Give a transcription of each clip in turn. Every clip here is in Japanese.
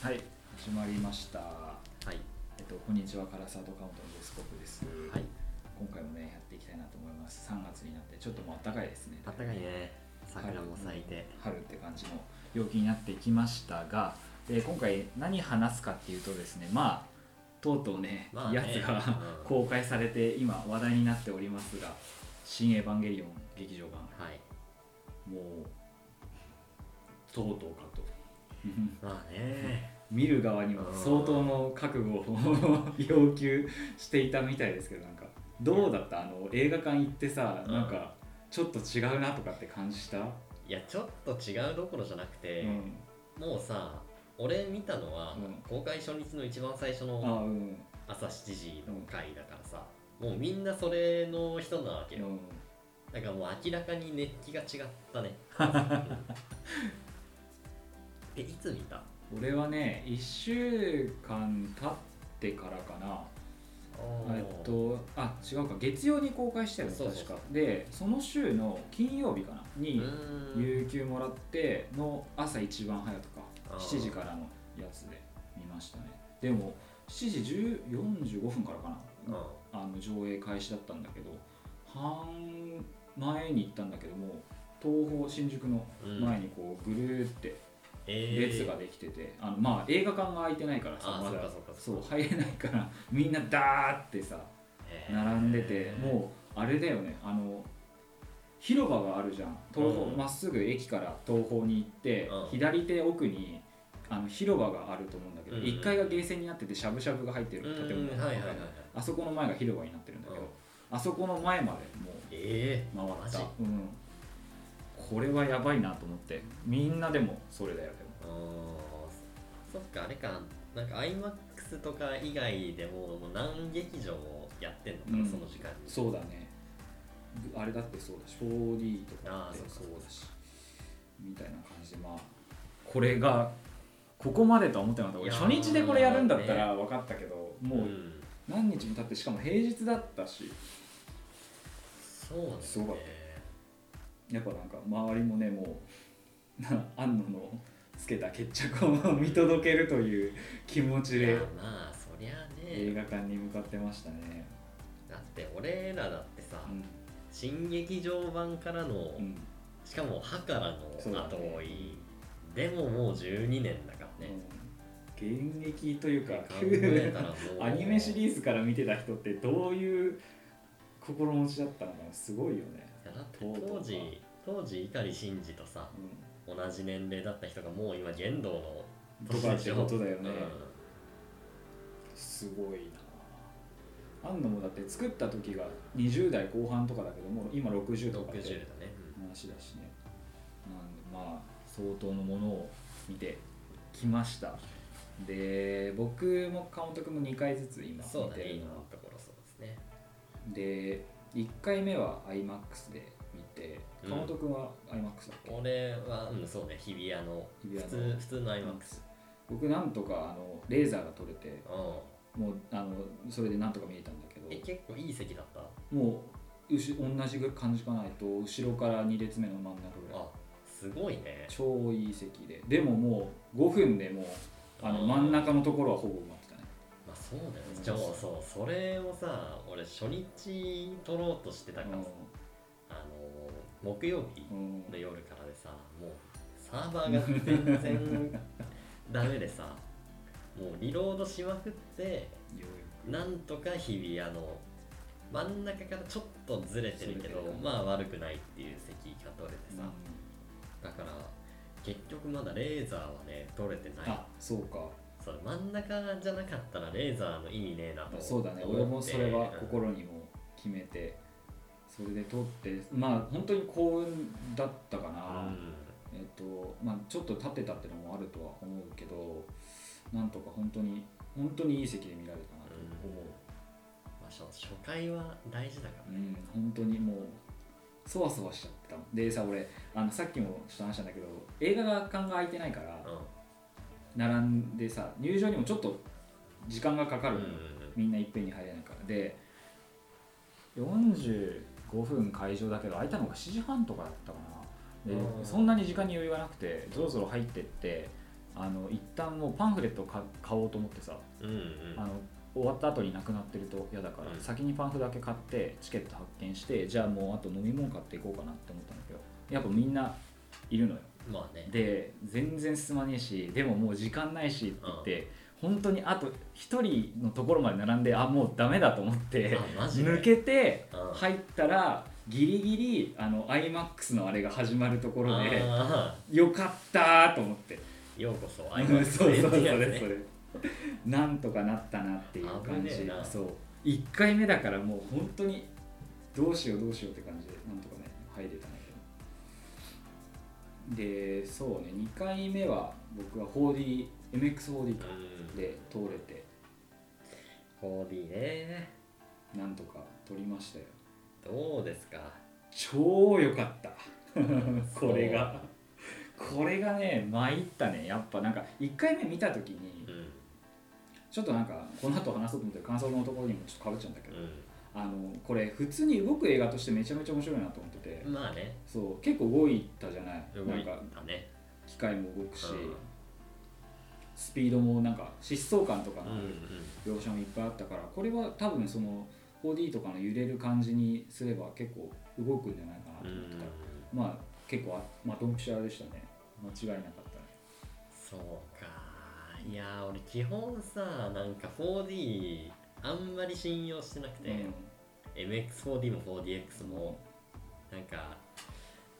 はい。始まりました。はい。えっとこんにちは。カラサートカウントのデスコップです。はい。今回もねやっていきたいなと思います。3月になってちょっともう暖かいですね。あったかいね。桜も咲いて。春って感じの陽気になってきましたがで今回何話すかっていうとですねまあとうとうね,、まあね。やつがうん。公開されて今話題になっておりますが「新エヴァンゲリオン劇場版。はい」もうとうとうかとまあね。見る側にも相当の覚悟を 要求していたみたいですけどなんか。どうだった？あの映画館行ってさうん。なんかちょっと違うなとかって感じた、いやちょっと違うどころじゃなくて、うん。もうさ俺見たのは、うん。公開初日の一番最初あのうん。朝7時の回だからさ、もうみんなそれの人なわけよ、うん。だからもう明らかに熱気が違ったね えいつ見た？俺はね1週間経ってからかな。えっとあ違うか。月曜に公開したよね確か。でその週の金曜日かなうに有給もらっての朝一番早くかあー。7時からのやつで見ましたね。でも7時10 45分からかなうんあの上映開始だったんだけど半前に行ったんだけども東宝新宿の前にこうぐるーってえー列ができてて、あのまあ映画館が開いてないからさあまだ。そう入れないから みんなダーってさ並んでてもうあれだよねあの広場があるじゃん。東宝うん。ま、っすぐ駅から東宝に行って、うん。左手奥にあの広場があると思うんだけど、うん。1階がゲーセンになっててしゃぶしゃぶが入ってる建物うん。はいはいはいはい。あそこの前が広場になってるんだけど、うん。あそこの前までもうええ回った。うん、これはやばいなと思ってみんなでもそれだよそっかあれか。なんか iMAX とか以外でももう何劇場もやってんのかな、うんその時間に。そうだね。あれだってそうだし 4D とかだってあーそうかだし。みたいな感じでまあこれがここまでとは思ってなかった。俺いやー初日でこれやるんだったら分かったけどもううん。何日も経ってしかも平日だったし。そうなんすごかっねやっぱなんか周りもねもうな安野のつけた決着を見届けるという気持ちいでやまあそりゃね。映画館に向かってましたね。だって俺らだってさ、うん。新劇場版からの、うん。しかも歯からの後追い、でももう12年だからね、うん。現役というか アニメシリーズから見てた人ってどういう心持ちだったのかなすごいよね、当時当時碇シンジとさ同じ年齢だった人がもう今剣道のうん、とかってことだよね、うんすごいな。安野もだって作った時が20代後半とかだけどもう今60とかって60だね、話だしね。なんでまあ相当のものを見てきました。で僕も監督も2回ずつ今見てるのは今のところそうですね。で1回目は IMAX で川本君は IMAX だっけ、俺はうんそうね日比谷の日比普谷の。通普通の IMAX 僕なんとかあのレーザーが撮れてうもうあのそれでなんとか見えたんだけんえど結構いい席だった？もううし同じ感じかないと後ろから2列目の真ん中ぐらい。あすごいね。超いい席で。でももう5分でもうあの真ん中のところはほぼ埋まってたね。まあそうだよね。うん。じゃあそうそれをさ俺初日撮ろうとしてたからさ。あの木曜日うんうんの夜からでさもうサーバーが全然ダメでさ もうリロードしまくってなんとか日比谷の真ん中からちょっとずれてるけどまあ悪くないっていう席が取れてくさ、だから結局まだレーザーはね取れてない。あそうか。それ真ん中じゃなかったらレーザーの意味ねえなとそうだね。俺もそれは心にも決めてそれで撮ってまあ本当に幸運だったかうな、ん。えっとまあちょっと立ってたってのもあるとは思うけどなんとか本当に本当にいい席で見られたなと思う、まあ、初初回は大事だからね、うん、本当にもうそわそわしちゃってた。でさ俺あのさっきもちょっと話したんだけど映画館が空いてないから並んでさ入場にもちょっと時間がかかうん。るみんないっぺんに入れないから。で45分会場だけど空いたのが7時半とかだったかな。でうん。そんなに時間に余裕がなくてそろそろ入ってってあの一旦もうパンフレットを買買おうと思ってさうんうん。あの終わった後になくなってると嫌だから、うん。先にパンフだけ買ってチケット発券してじゃあもうあと飲み物買っていこうかなって思ったんだけどやっぱみんないるのよ。まあね。で全然進まねえしでももう時間ないしって言って、本当にあと1人のところまで並んであもうダメだと思って抜けてうん。入ったらギリギリあの iMAX のあれが始まるところであよかったーと思って。ーようこそそうアイそうそうそれね。それなんとかなったなっていう感じ。そう。1回目だからもう本当にどうしようどうしようって感じでなんとかね入れたんだけど。でそうね2回目は僕は 4DMX4D かうんで通れて。4D ね。なんとか撮りましたよ。どうですか？超良かった。これが。これがね参ったね。やっぱなんか1回目見た時にうん。ちょっとなんかこの後話そうと思ってる感想のところにもちょっとかぶっちゃうんだけど、うあのこれ普通に動く映画としてめちゃめちゃ面白いなと思ってて、んまあね。そう結構動いたじゃない。動ないんかたね。機械も動くし、うんスピードもなんか疾走感とかのうんうん。描写もいっぱいあったからこれは多分その 4D とかの揺れる感じにすれば結構動くんじゃないかなとう思ってた、ん。まあ結構あまあドンピシャでしたね。間違いなかったね。そうか。いやー俺基本さなんか 4D あんまり信用してなくて、MX4D も 4DX もなんか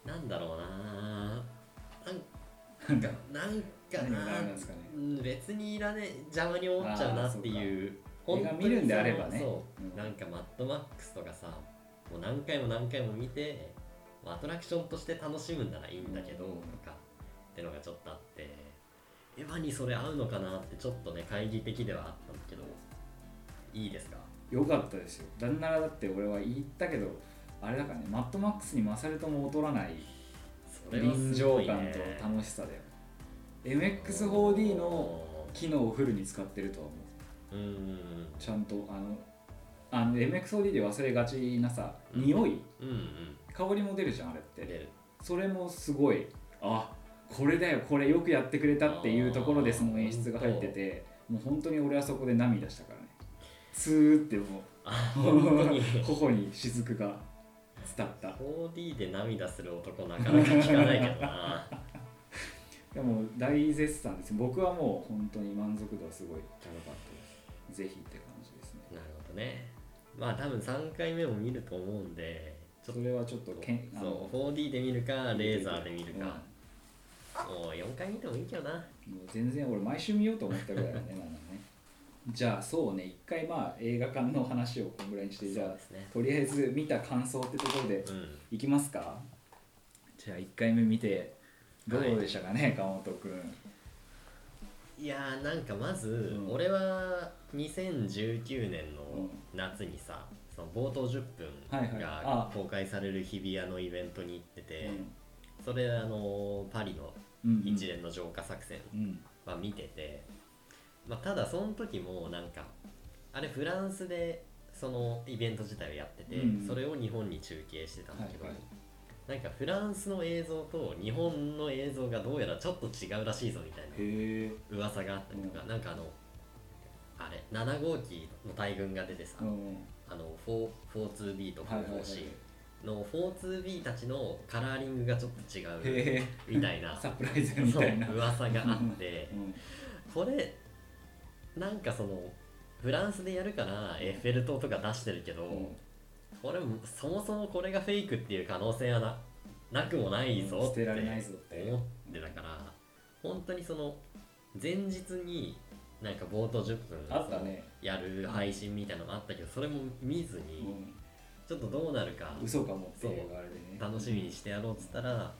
なんだろうななんか。なんか何がダメなんなですかね。うん別にいらねえ邪魔に思っちゃうなっていう。映画見るんであればね。そう、うん。なんかマッドマックスとかさもう何回も何回も見てまあアトラクションとして楽しむんならいいんだけど、うん。とかってのがちょっとあって。エヴァにそれ合うのかなってちょっとね懐疑的ではあったんだけどいいですか？よかったですよ。なんならだって俺は言ったけどあれだからねマッドマックスに勝るとも劣らない。臨場感とね楽しさだよ MX4D の機能をフルに使ってるとは思う。うん。うんちゃんとあのあの MX4D で忘れがちなさうん。匂い、うんうん。香りも出るじゃんあれって。それもすごいあこれだよこれよくやってくれたっていうところでその演出が入っててもう本当に俺はそこで涙したからね。ツーってもあ本当に。う頬に雫が伝った。4D で涙する男なかなか聞かないけどなでも大絶賛です。僕はもう本当に満足度はすごい高かったです。ぜひって感じですね。なるほどね。まあ多分3回目も見ると思うんでちょっそれはちょっとけんあそのう 4D で見るかレーザーで見るうん。か、もう4回見てもいいけどな。もう全然俺毎週見ようと思ったぐらいだね なんね。じゃあそうね。一回まあ映画館の話をこんぐらいにしてじゃあとりあえず見た感想ってところでうん。いきますか。じゃあ1回目見てどうでしたかね、川本君いやーなんかまず、うん。俺は2019年のうん。夏にさ、その冒頭10分はいはい。があ。公開される日比谷のイベントに行ってて、うん。それあのパリの一連の浄化作戦うん。は見てて、まあ、ただその時もなんかあれフランスでそのイベント自体をやってて、うん。それを日本に中継してたんだけど、はいはいなんかフランスの映像と日本の映像がどうやらちょっと違うらしいぞみたいな噂があったりとか、なんかあのあれ7号機の大群が出てさ、うんあの 4- 4-2B とはいはいはい。4-4C の 4-2B たちのカラーリングがちょっと違うみたいな サプライズみたいな。噂があってうん。これなんかそのフランスでやるからエッフェル塔とか出してるけど、うんこれもそもそもこれがフェイクっていう可能性はななくもないぞって捨てられないぞって。思ってたから本当にその前日になんか冒頭10分やる配信みたいなのがあったけどそれも見ずにうん。ちょっとどうなるか嘘かもっていう楽しみにしてやろうっつったら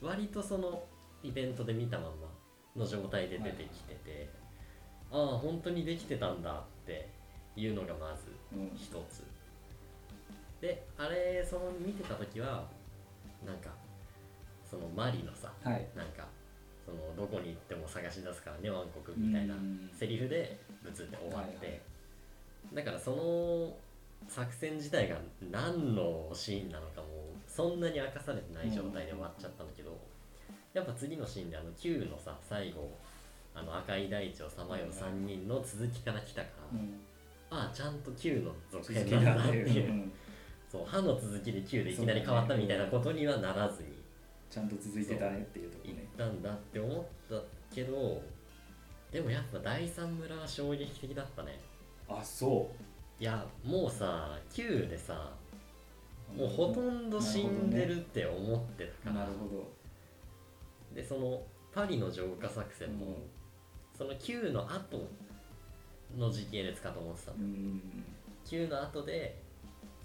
割とそのイベントで見たまんまの状態で出てきててああ本当にできてたんだっていうのがまずうん。一つであれその見てた時はなんかそのマリのさはい。なんかそのどこに行っても探し出すからねワン国みたいなうん。セリフでブツって終わって、はいはい。だからその作戦自体が何のシーンなのかもそんなに明かされてない状態で終わっちゃったんだけど、やっぱ次のシーンであの Q のさ最後あの赤い大地をさまよう3人の続きから来たから、うん。ああちゃんと Q の続続編なんだっていう、うんそう歯の続きで Q でいきなり変わったみたいなことにはならずに。ちゃんと続いてたねっていうとこ行っねたんだって思ったけどでもやっぱ第三村は衝撃的だったね。あそいやもうさ Q でさうもうほとんど死んでるって思ってたから、なるほど。でそのパリの浄化作戦も、うん。その Q の後の時系列かと思ってたの。うん。Q の後で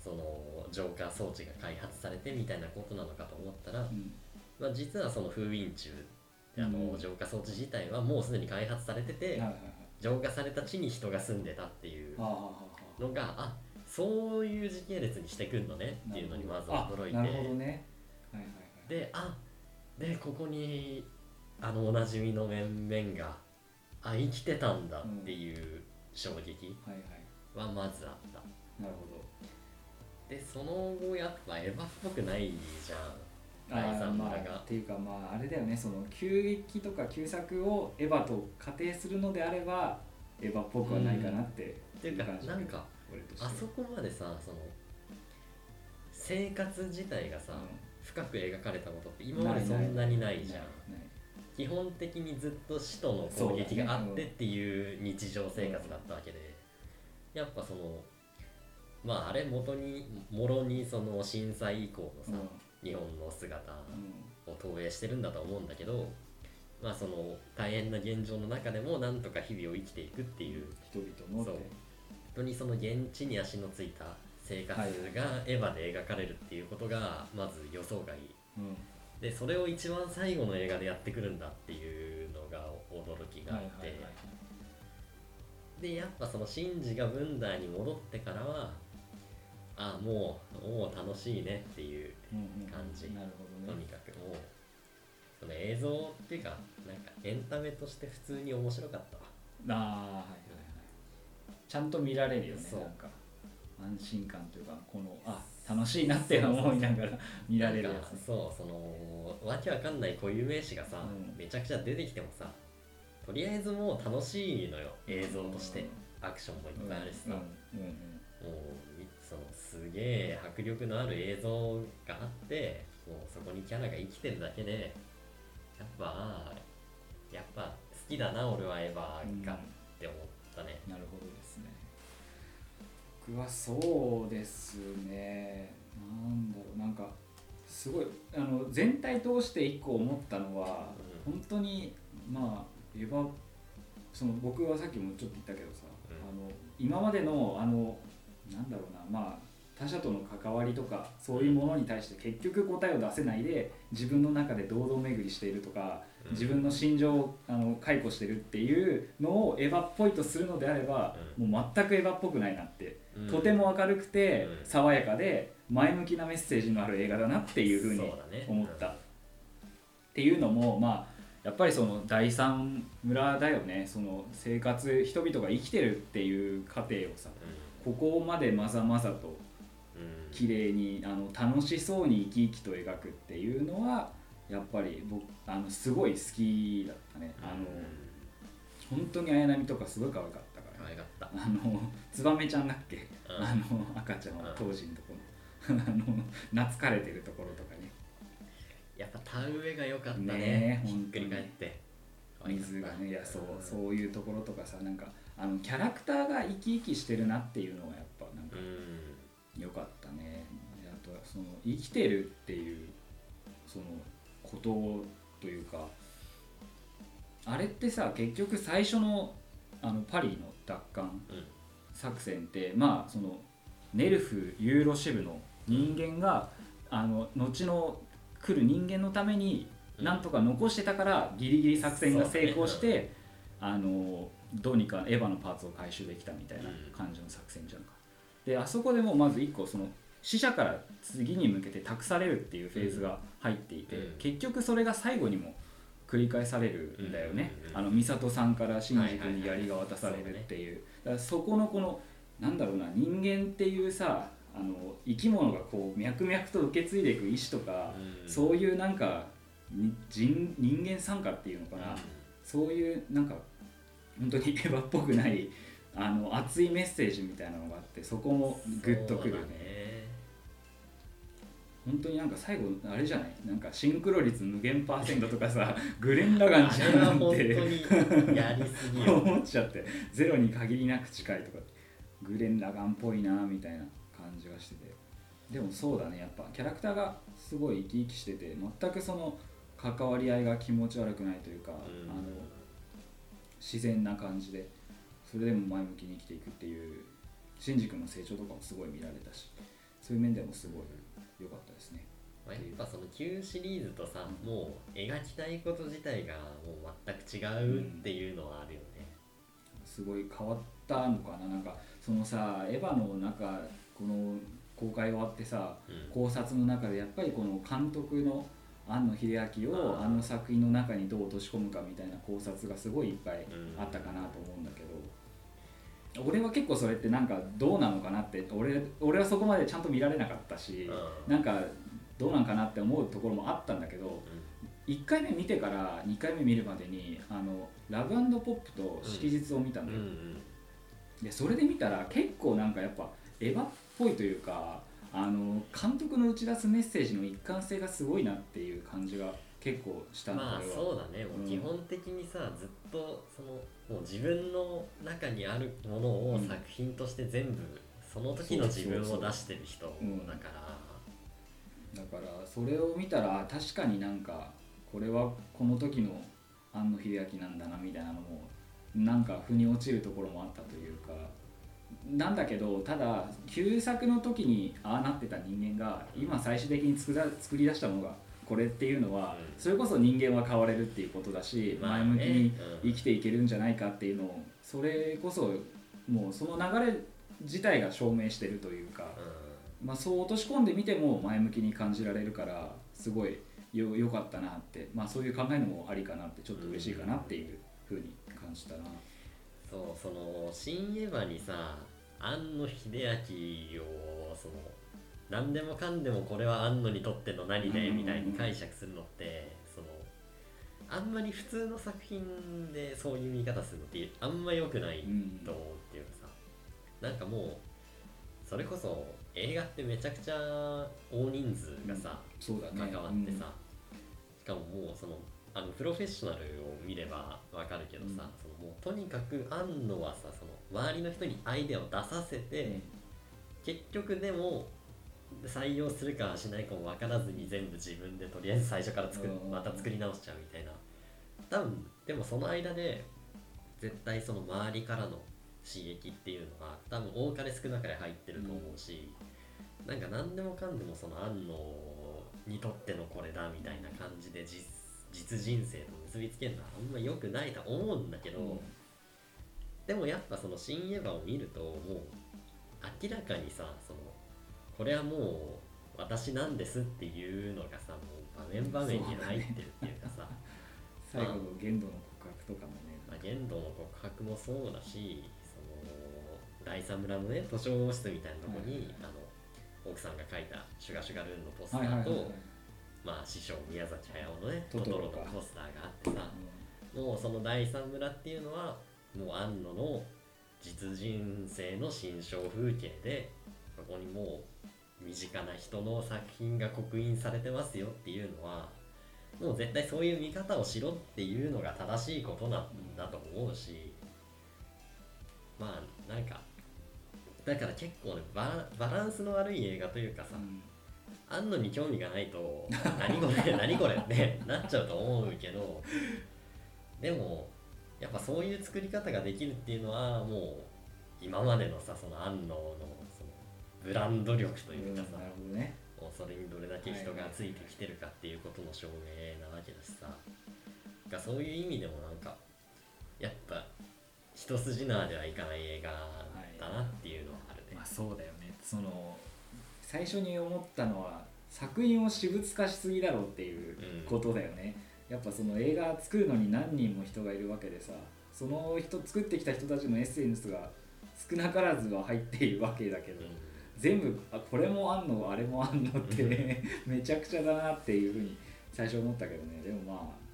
その浄化装置が開発されてみたいなことなのかと思ったら、うん。まあ、実はその封印中あの、うん。浄化装置自体はもうすでに開発されてて、浄化された地に人が住んでたっていうのがあそういう時系列にしてくんのねっていうのにまず驚いて。ね。はいはいはい。であでここにあのおなじみの面々があ生きてたんだっていう衝撃はまずあった。なるほでその後やっぱエヴァっぽくないじゃん。ど第あーまあっていうかまああれだよね。その急激とか旧作をエヴァと仮定するのであればエヴァっぽくはないかなってっていうかなんかあそこまでさその生活自体がさ、深く描かれたことって今までそんなにないじゃん。基本的にずっと使徒の攻撃があってっていう日常生活だったわけで、やっぱそのまああれ元にもろにその震災以降のさ、日本の姿を投影してるんだと思うんだけどまあその大変な現状の中でもなんとか日々を生きていくっていう人々のそう。本当にその現地に足のついた生活がエヴァで描かれるっていうことがまず予想外。うん。でそれを一番最後の映画でやってくるんだっていうのが驚きがあって、でやっぱそのシンジがブンダーに戻ってからはあもうもう楽しいねっていううんうん感じなるほとどね。にかくもうその映像っていうかなんかエンタメとして普通に面白かったわ。ああはいはいはい。ちゃんと見られるよねそう。なんか。安心感というかこのあ楽しいなって思いながら見られるやつ。ねそうそのわけわかんない固有名詞がさ、うん。めちゃくちゃ出てきてもさとりあえずもう楽しいのよ。映像として、アクションもいっぱいあるしさ、うんうん。もうすげえ迫力のある映像があってもうそこにキャラが生きてるだけでやっぱやっぱ好きだな俺はエヴァがって思ったね、なるほどですね。僕はそうですね。なんだろうなんかすごいあの全体通して一個思ったのは、う本当にまあエヴァその僕はさっきもちょっと言ったけどさ、うん。あの今までのあのなんだろうなまあ他者との関わりとかそういうものに対して結局答えを出せないで自分の中で堂々巡りしているとか、うん。自分の心情をあの解雇してるっていうのをエヴァっぽいとするのであれば、もう全くエヴァっぽくないなって、うん。とても明るくて、うん。爽やかで前向きなメッセージのある映画だなっていうふうに思った、っていうのもまあやっぱりその第三村だよね。その生活人々が生きてるっていう過程をさここまでまざまざと綺麗にあの楽しそうに生き生きと描くっていうのはやっぱり僕あのすごい好きだったね。あの本当に綾波とかすごい可愛かったから。可愛かった。あのツバメちゃんだっけ、うん。あの赤ちゃんは当時のところの。あの懐かれてるところとかね。やっぱ田植えが良かったね。ねえひっくり返って。水がねいやそううそういうところとかさなんかあのキャラクターが生き生きしてるなっていうのがやっぱなんかうん。良かったその生きてるっていうそのことというかあれってさ結局最初のあのパリの奪還うん。作戦ってまあそのネルフユーロ支部の人間があの後の来る人間のためにうん。なんとか残してたからギリギリ作戦が成功して、あのどうにかエヴァのパーツを回収できたみたいなうん。感じの作戦じゃんか。であそこでもまず一個その死者から次に向けて託されるっていうフェーズが入っていて、うん。結局それが最後にも繰り返されるんだよね、うんあの美里さんからシンジ君に槍が渡されるっていう。だからそこのこのなんだろうな人間っていうさあの生き物がこう脈々と受け継いでいく意志とか、うん。そういうなんかに人人間参加っていうのかな、そういうなんか本当にエヴァっぽくないあの熱いメッセージみたいなのがあってそこもグッとくるね。ね本当になんか最後あれじゃない？なんかシンクロ率無限パーセントとかさ グレン・ラガンじゃんってにやりすぎよ思っちゃってゼロに限りなく近いとか。グレン・ラガンっぽいなみたいな感じがしてて。でもそうだねやっぱキャラクターがすごい生き生きしてて全くその関わり合いが気持ち悪くないというか、うん。あの自然な感じで。それでも前向きに生きていくっていうシンジ君の成長とかもすごい見られたしそういう面でもすごい良かったですね。まあやっぱその旧シリーズとさもう描きたいこと自体がもう全く違うっていうのはあるよね、すごい変わったのかな。なんかそのさエヴァの中この公開終わってさうん。考察の中でやっぱりこの監督の庵野秀明をあの作品の中にどう落とし込むかみたいな考察がすごいいっぱいうんあったかなと思うんだけど俺は結構それってなんかどうなのかなって俺俺はそこまでちゃんと見られなかったしうん。なんかどうなんかなって思うところもあったんだけど1回目見てから2回目見るまでにあのラブポップと色日を見たのよ、うんうん。でそれで見たら結構なんかやっぱエヴァっぽいというかあの監督の打ち出すメッセージの一貫性がすごいなっていう感じが結構したのまあそうだね。もう基本的にさ、ずっとそのもう自分の中にあるものをうん。作品として全部その時の自分を出してる人だから。だからそれを見たらあ確かになんかこれはこの時の庵野秀明なんだなみたいなのもなんか腑に落ちるところもあったというか。なんだけどただ旧作の時にああなってた人間が今最終的に作ら作り出したものがこれっていうのは、うん。それこそ人間は変われるっていうことだし、前向きにうん生きていけるんじゃないかっていうのをそれこそもうその流れ自体が証明してるというか、まあ、そう落とし込んでみても前向きに感じられるからすごいよ良かったなって、まあ、そういう考えるのもありかなってちょっと嬉しいかなっていうふうに感じたな。そうその新エヴァにさ庵野秀明を何でもかんでもこれは庵野にとっての何でみたいに解釈するのってそのあんまり普通の作品でそういう見方するのってあんま良くないうんと思うっていうかさ。なんかもうそれこそ映画ってめちゃくちゃ大人数がさ、関わってさ、しかももうそのあのプロフェッショナルを見ればわかるけどさ、うん。そのもうとにかく庵野はさその周りの人にアイデアを出させて、結局でも採用するかしないかも分からずに全部自分でとりあえず最初から作また作り直しちゃうみたいな。多分でもその間で絶対その周りからの刺激っていうのは多分多かれ少なかれ入ってると思うし、なんか何でもかんでもその庵野にとってのこれだみたいな感じで実実人生と結びつけるのはあんま良くないと思うんだけど、うん。でもやっぱその新エヴァを見るともう明らかにさそのこれはもう私なんですっていうのがさもう場面場面に入ってるっていうかさ、最後の限度の告白とかもね。まあ、限度の告白もそうだしその第三村のね図書室みたいなとこに、あの奥さんが書いた「シュガシュガルーン」のポスターと、まあ、師匠宮崎駿のねトトトロのポスターがあってさもうその第三村っていうのはもう庵野の実人生の心象風景でそこにもう身近な人の作品が刻印されてますよっていうのはもう絶対そういう見方をしろっていうのが正しいことなんだと思うしまあなんかだから結構ねバラバランスの悪い映画というかさ、うん。庵野に興味がないと 何これ何これってなっちゃうと思うけどでもやっぱそういう作り方ができるっていうのはもう今までのさその庵野のそのブランド力というかさ、なるほどね。それにどれだけ人がついてきてるかっていうことの証明なわけだしさ。がそういう意味でもなんかやっぱ一筋縄ではいかない映画だなっていうのはあるね、まあそうだよね。その最初に思ったのは作品を私物化しすぎだろうっていうことだよね、やっぱその映画作るのに何人も人がいるわけでさその人作ってきた人たちのエッセンスが少なからずは入っているわけだけど、全部あこれもあんのあれもあんのってめちゃくちゃだなっていうふうに最初思ったけどね。でもまあ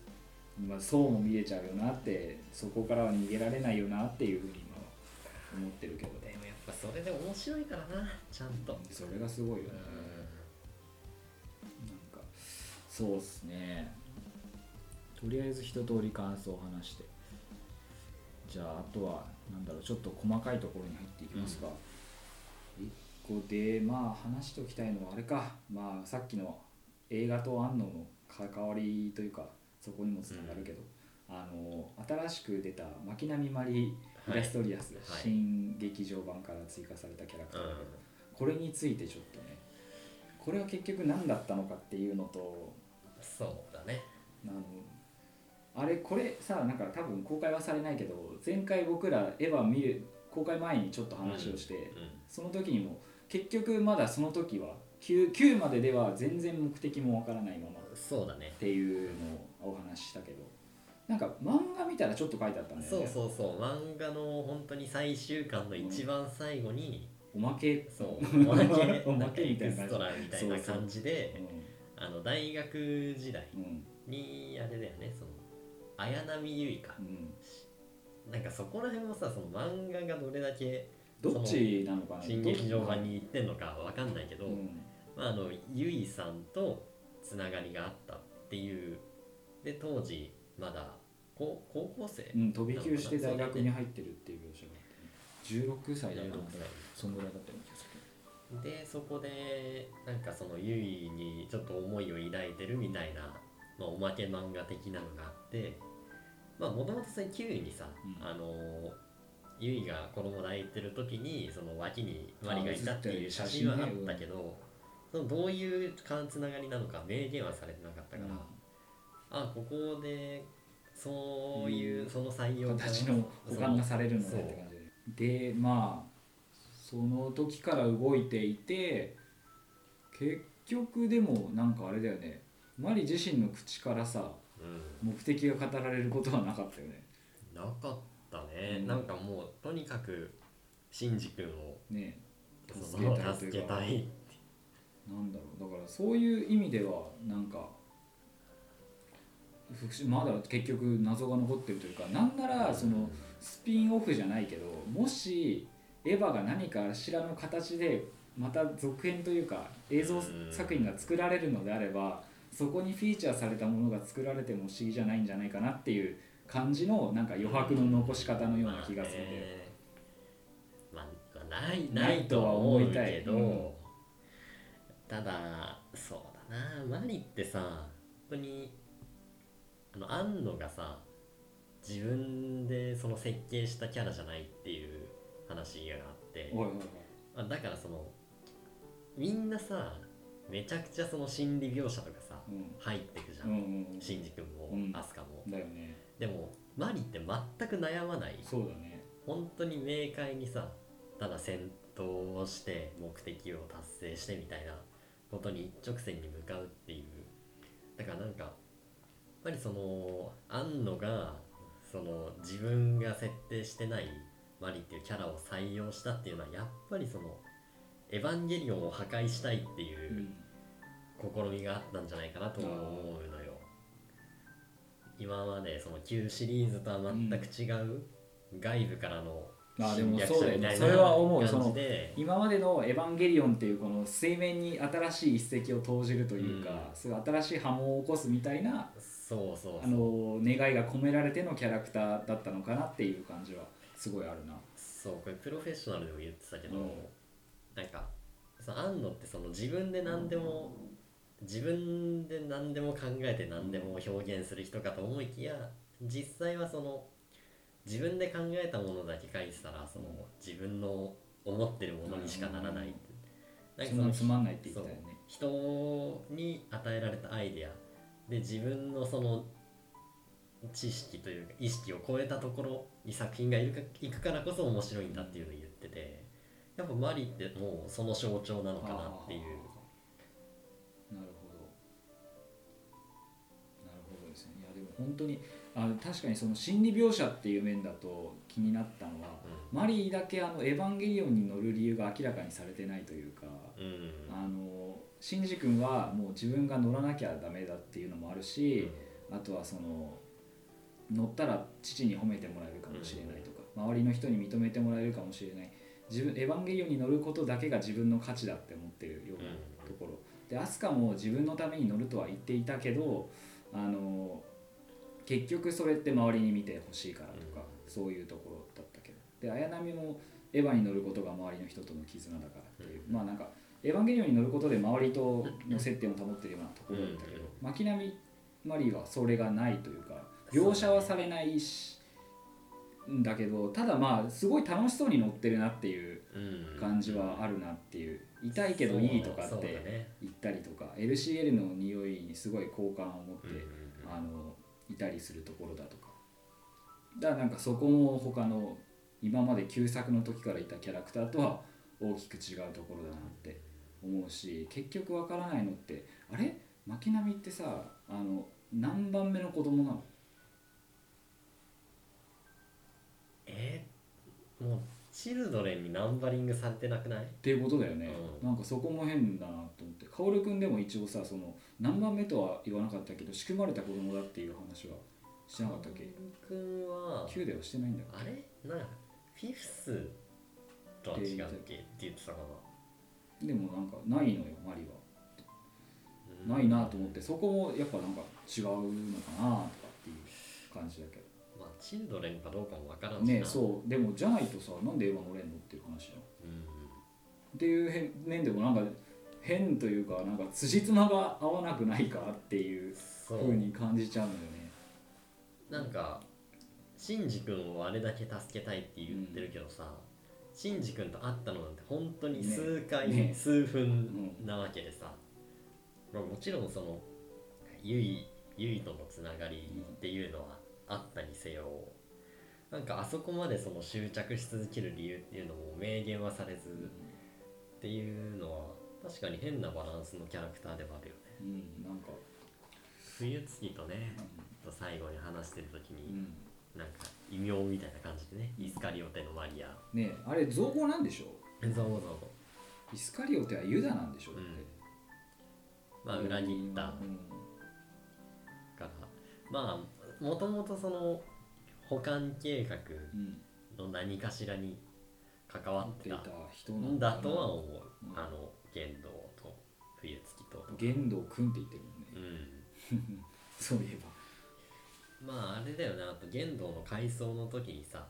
まあ、そうも見えちゃうよなってそこからは逃げられないよなっていうふうに今は思ってるけどでもやっぱそれで面白いからなちゃんと。それがすごいよね、なんかそうっすね。とりあえず一通り感想を話して。じゃああとはなんだろうちょっと細かいところに入っていきますか、一個でまあ話しておきたいのはあれか。まあさっきの映画と庵野の関わりというかそこにもつながるけど、あの新しく出た巻波マリイラストリアス、はい。新劇場版から追加されたキャラクターだけど、これについてちょっとねこれは結局何だったのかっていうのとそうだね。あのあれこれさなんか多分公開はされないけど前回僕らエヴァ見る公開前にちょっと話をして、うん。その時にも結局まだその時は 9, 9まででは全然目的もわからないままっそうだね。ていうのをお話ししたけどなんか漫画見たらちょっと書いてあったんだよそうねそうそう。漫画の本当に最終巻の一番最後に、おまけ？そう。おまけ？おまけみたいな。エクストラみたいな感じであの大学時代にあれだよね。その綾波結衣か。うん。なんかそこら辺もさその漫画がどれだけどっちなのかな？新劇場版に行ってんのかわかんないけど、うんまあ、あのゆいさんとつながりがあったっていうで当時まだ高高校生、うん、飛び級して大学に入ってるっていう描写があって、ね、16歳だから16そんぐらいだったような気がするでそこでなんかそのゆいにちょっと思いを抱いてるみたいな、まあ、おまけ漫画的なのがあってまあもともとそれ9にさ、うん。あのゆいが子供抱いてる時にその脇にマリがいたっていう写真はあったけど、そのどういうつながりなのか明言はされてなかったから、あここでそういう、うん。その採用が形の保管がされるのねって感じで。でまあその時から動いていて結局でもなんかあれだよねマリ自身の口からさうん。目的が語られることはなかったよね。なかったね、うん。なんかもうとにかくシンジ君をね。そ助けたいのというか。助けたいなんだろう。だからそういう意味ではなんか不思まだ結局謎が残ってるというかなんならそのスピンオフじゃないけどもしエヴァが何かしらの形でまた続編というか映像作品が作られるのであればそこにフィーチャーされたものが作られても不思議じゃないんじゃないかなっていう感じのなんか余白の残し方のような気がするんで、まあねまあ、まあないなないいとは思思いうたいけど、うん。ただそうだな。マリってさ本当にあの庵野がさ自分でその設計したキャラじゃないっていう話があって。おいおだからそのみんなさめちゃくちゃその心理描写とかさ入ってくじゃん、うんうんうん。シンジ君もうん。アスカも、だよねでもマリって全く悩まない。そうだね。本当に明快にさただ戦闘をして目的を達成してみたいなことに一直線に向かうっていう。だからなんかやっぱりその庵野がその自分が設定してないマリっていうキャラを採用したっていうのはやっぱりそのエヴァンゲリオンを破壊したいっていううん。試みがあったんじゃないかなと思うのよ今までその旧シリーズとは全く違う外部からのあでもそうだよ者みたいなねそれは思う。そ感の今までの「エヴァンゲリオン」っていうこの水面に新しい一石を投じるというか、うん。そういう新しい波紋を起こすみたいなそうそうあの願いが込められてのキャラクターだったのかなっていう感じはすごいあるな。そうこれプロフェッショナルでも言ってたけど、うん。なんかその庵野ってその自分で何でも、自分で何でも考えて何でも表現する人かと思いきや実際はその自分で考えたものだけ書いてたらその自分の思ってるものにしかならない、うん。なんかそんなつまんないって言ってたよね。人に与えられたアイデア。で自分のその知識というか意識を超えたところに作品がいるかいくからこそ面白いんだっていうのを言ってて。やっぱマリってもうその象徴なのかなっていう本当にあ確かにその心理描写っていう面だと気になったのは、マリーだけあの「エヴァンゲリオン」に乗る理由が明らかにされてないというか、うん、うんあのシンジ君はもう自分が乗らなきゃダメだっていうのもあるし、あとはその乗ったら父に褒めてもらえるかもしれないとか、周りの人に認めてもらえるかもしれない。自分エヴァンゲリオンに乗ることだけが自分の価値だって思ってるようなところ、でアスカも自分のために乗るとは言っていたけどあの結局それって周りに見てほしいからとか、そういうところだったけど。で綾波もエヴァに乗ることが周りの人との絆だからっていう、まあなんかエヴァンゲリオンに乗ることで周りとの接点を保ってるようなところだったけど、巻波マリーはそれがないというか描写はされないし、んだけどただまあすごい楽しそうに乗ってるなっていう感じはあるなっていう。痛いけどいいとかって言ったりとか、LCL の匂いにすごい好感を持って、あのいたりするところだとか。だからなんかそこも他の今まで旧作の時からいたキャラクターとは大きく違うところだなって思うし結局わからないのってあれ？巻波ってさあの何番目の子供なの？え？ー、もうチルドレンにナンバリングされてなくない？っていうことだよね、うん、なんかそこも変だなと思って。薫君でも一応さその何番目とは言わなかったけど仕組まれた子供だっていう話はしなかったっけ？君は9ではしてないんだあれ？なフィフスとは違うっけ？って言ってたかなでもなんかないのよマリは。ないなと思ってそこもやっぱなんか違うのかなとかっていう感じだけど。まあチルドレンかどうかもわからんしねそう。でもじゃないとさなんでエヴァ乗れんのっていう話じゃん、うん、っていう面でもなんか変というかなんか辻褄が合わなくないかっていうふう。に感じちゃうんだよね。なんかシンジ君をあれだけ助けたいって言ってるけどさ、うん、シンジ君と会ったのなんて本当に数回、ね。ね、数分なわけでさ、まあ、もちろんそのゆいゆいとのつながりっていうのはあったにせよなんかあそこまでその執着し続ける理由っていうのも明言はされずっていうのは確かに変なバランスのキャラクターではあるよね。うん、なんか。冬月とね、と最後に話してる時に、うん、なんか異名みたいな感じでねイスカリオテのマリア。ねあれ造語なんでしょ？造語造語。イスカリオテはユダなんでしょ？うって、まあ裏切った、からまあもともとその保管計画の何かしらに関わってた人なんだとは思う、うん、あの玄道と冬月と玄道くんって言ってるもんね、うん、そういえば。まああれだよねあと玄道の改装の時にさ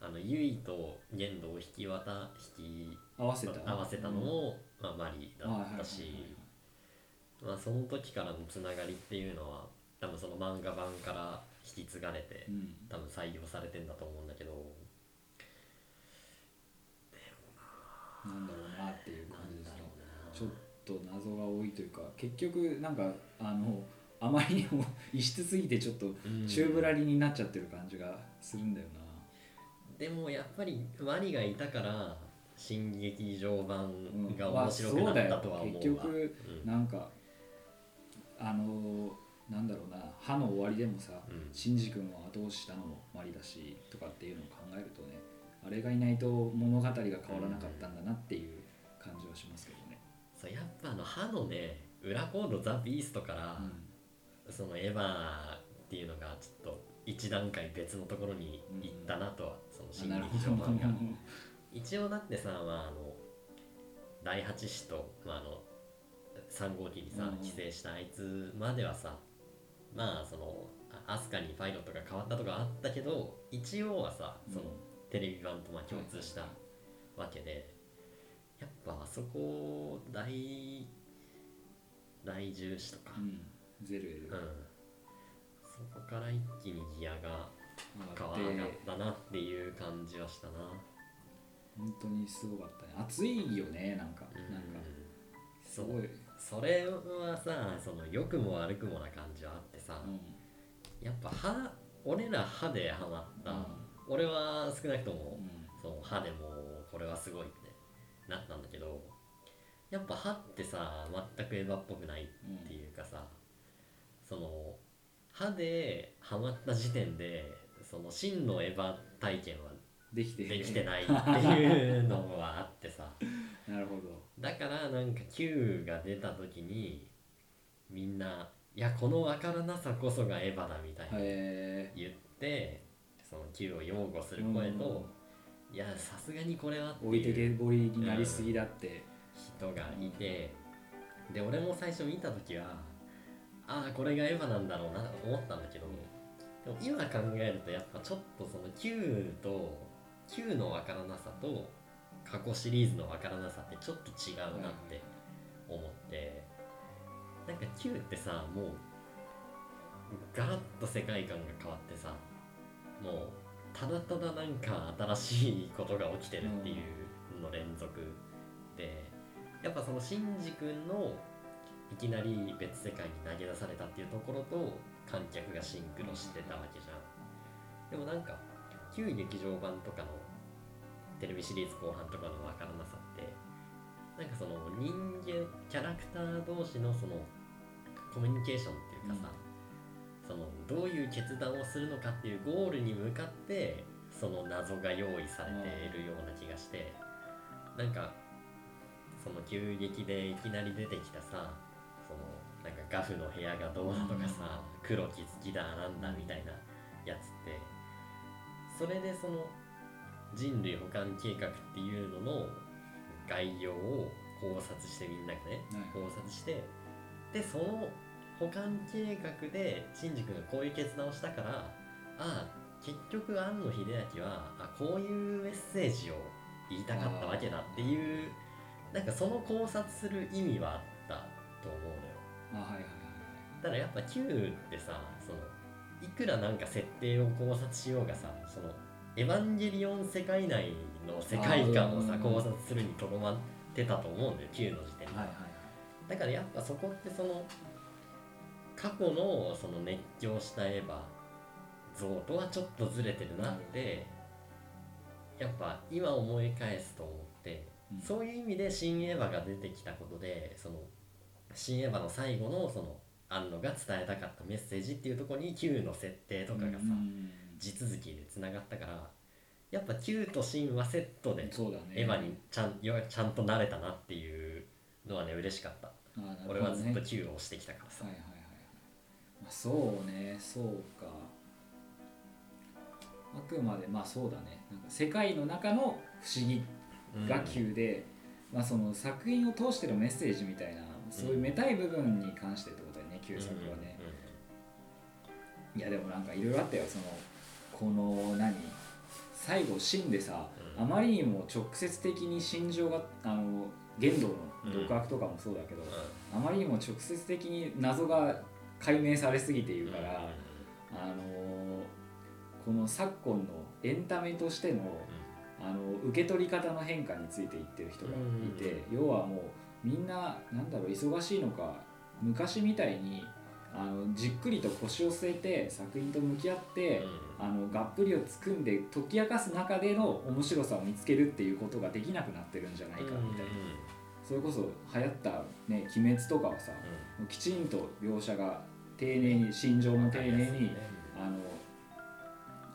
あのゆいと玄道を引き渡引き合わせた？合わせたのも、うん、まあ、マリだったし、まあ、その時からのつながりっていうのは多分その漫画版から引き継がれて、うん、多分採用されてんだと思うんだけど。ななんだろうなっていう感ちょっと謎が多いというか結局なんかあのあまりにも 異質すぎてちょっと宙ぶらりになっちゃってる感じがするんだよな、うん、でもやっぱりワニがいたから新劇場版が面白くなったとは思うわ、うん、結局なんか、あのなんだろうな。歯の終わりでもさ、うん、シンジ君を後押ししたのもマリだしとかっていうのを考えるとねあれがいないと物語が変わらなかったんだなっていう感じはしますけどね、そうやっぱあの歯のね裏コードザ・ビーストから、うん、そのエヴァっていうのがちょっと一段階別のところに行ったなとは、うん、その新劇場版が一応だってさ、まあ、あの第8子と、まあ、あの3号機にさ帰省したあいつまではさまあその飛鳥にパイロットが変わったとかあったけど一応はさそのテレビ版とまあ共通したわけでぱあそこ大大重視とか、うん、ゼルエル、うん、そこから一気にギアが変わったなっていう感じはしたな。本当にすごかったね。熱いよねなんか、うん、なんか。すごい。それはさその良くも悪くもな感じはあってさ、うん、やっぱ歯俺ら歯でハマった、うん、俺は少なくとも、その歯でもこれはすごいってなったんだけどやっぱ歯ってさ全くエヴァっぽくないっていうかさ、その歯でハマった時点でその真のエヴァ体験はできてできてないっていうのはあってさ。なるほど。だからなんか Q が出た時にみんないやこの分からなさこそがエヴァだみたいな言っってその Q を擁護する声と、いやさすがにこれは置いてけぼりになりすぎだって、人がいて、で俺も最初見た時はああこれがエヴァなんだろうなと思ったんだけどでも今考えるとやっぱちょっとその Q と Q のわからなさと過去シリーズのわからなさってちょっと違うなって思って、なんか Q ってさもうガラッと世界観が変わってさもうただただなんか新しいことが起きてるっていうの連続でやっぱそのシンジ君のいきなり別世界に投げ出されたっていうところと観客がシンクロしてたわけじゃんでもなんか旧劇場版とかのテレビシリーズ後半とかのわからなさってなんかその人間キャラクター同士のそのコミュニケーションっていうかさ、うん、そのどういう決断をするのかっていうゴールに向かってその謎が用意されているような気がして、うん、なんかその急激でいきなり出てきたさそのなんかガフの部屋がどうだとかさ、うん、黒き好きだなんだみたいなやつってそれでその人類保管計画っていうのの概要を考察してみんながね、考察してでその保管計画でシンジ君がこういう決断をしたからああ結局庵野秀明はあこういうメッセージを言いたかったわけだっていうなんかその考察する意味はあったと思うのよ。あはいはいはい、ただやっぱ Q ってさそのいくらなんか設定を考察しようがさそのエヴァンゲリオン世界内の世界観をさ考察するにとどまってたと思うんだよ Q の時点で、はいはい、だからやっぱそこってその過去のその熱狂したエヴァ像とはちょっとずれてるなってやっぱ今思い返すと思って、うん、そういう意味で新エヴァが出てきたことでその新エヴァの最後のその庵野が伝えたかったメッセージっていうところに Q の設定とかがさ、うん。地続きでつながったからやっぱ Q とシンはセットでエヴァにちゃんちゃんと慣れたなっていうのはね嬉しかった、ね、俺はずっと Q を押してきたからさ、はいはいそうねそうか。あくまでまあそうだね。なんか世界の中の不思議が Q で、うん、まあ、その作品を通してのメッセージみたいなそういうめたい部分に関してってことだよね、Q 作はね、いやでもなんかいろいろあったよ。そのこの何？最後真でさ、うん、あまりにも直接的に心情があの玄道の独白とかもそうだけど、うん、あまりにも直接的に謎が解明されすぎているから、あのこの昨今のエンタメとしての,、あの受け取り方の変化について言ってる人がいて、要はもうみんななんだろう忙しいのか昔みたいにあのじっくりと腰を据えて作品と向き合って、うん、あのがっぷりをつくんで解き明かす中での面白さを見つけるっていうことができなくなってるんじゃないかみたいな、うん、それこそ流行った「ね、鬼滅」とかはさ、うん、きちんと描写が丁寧に心情も丁寧に、あの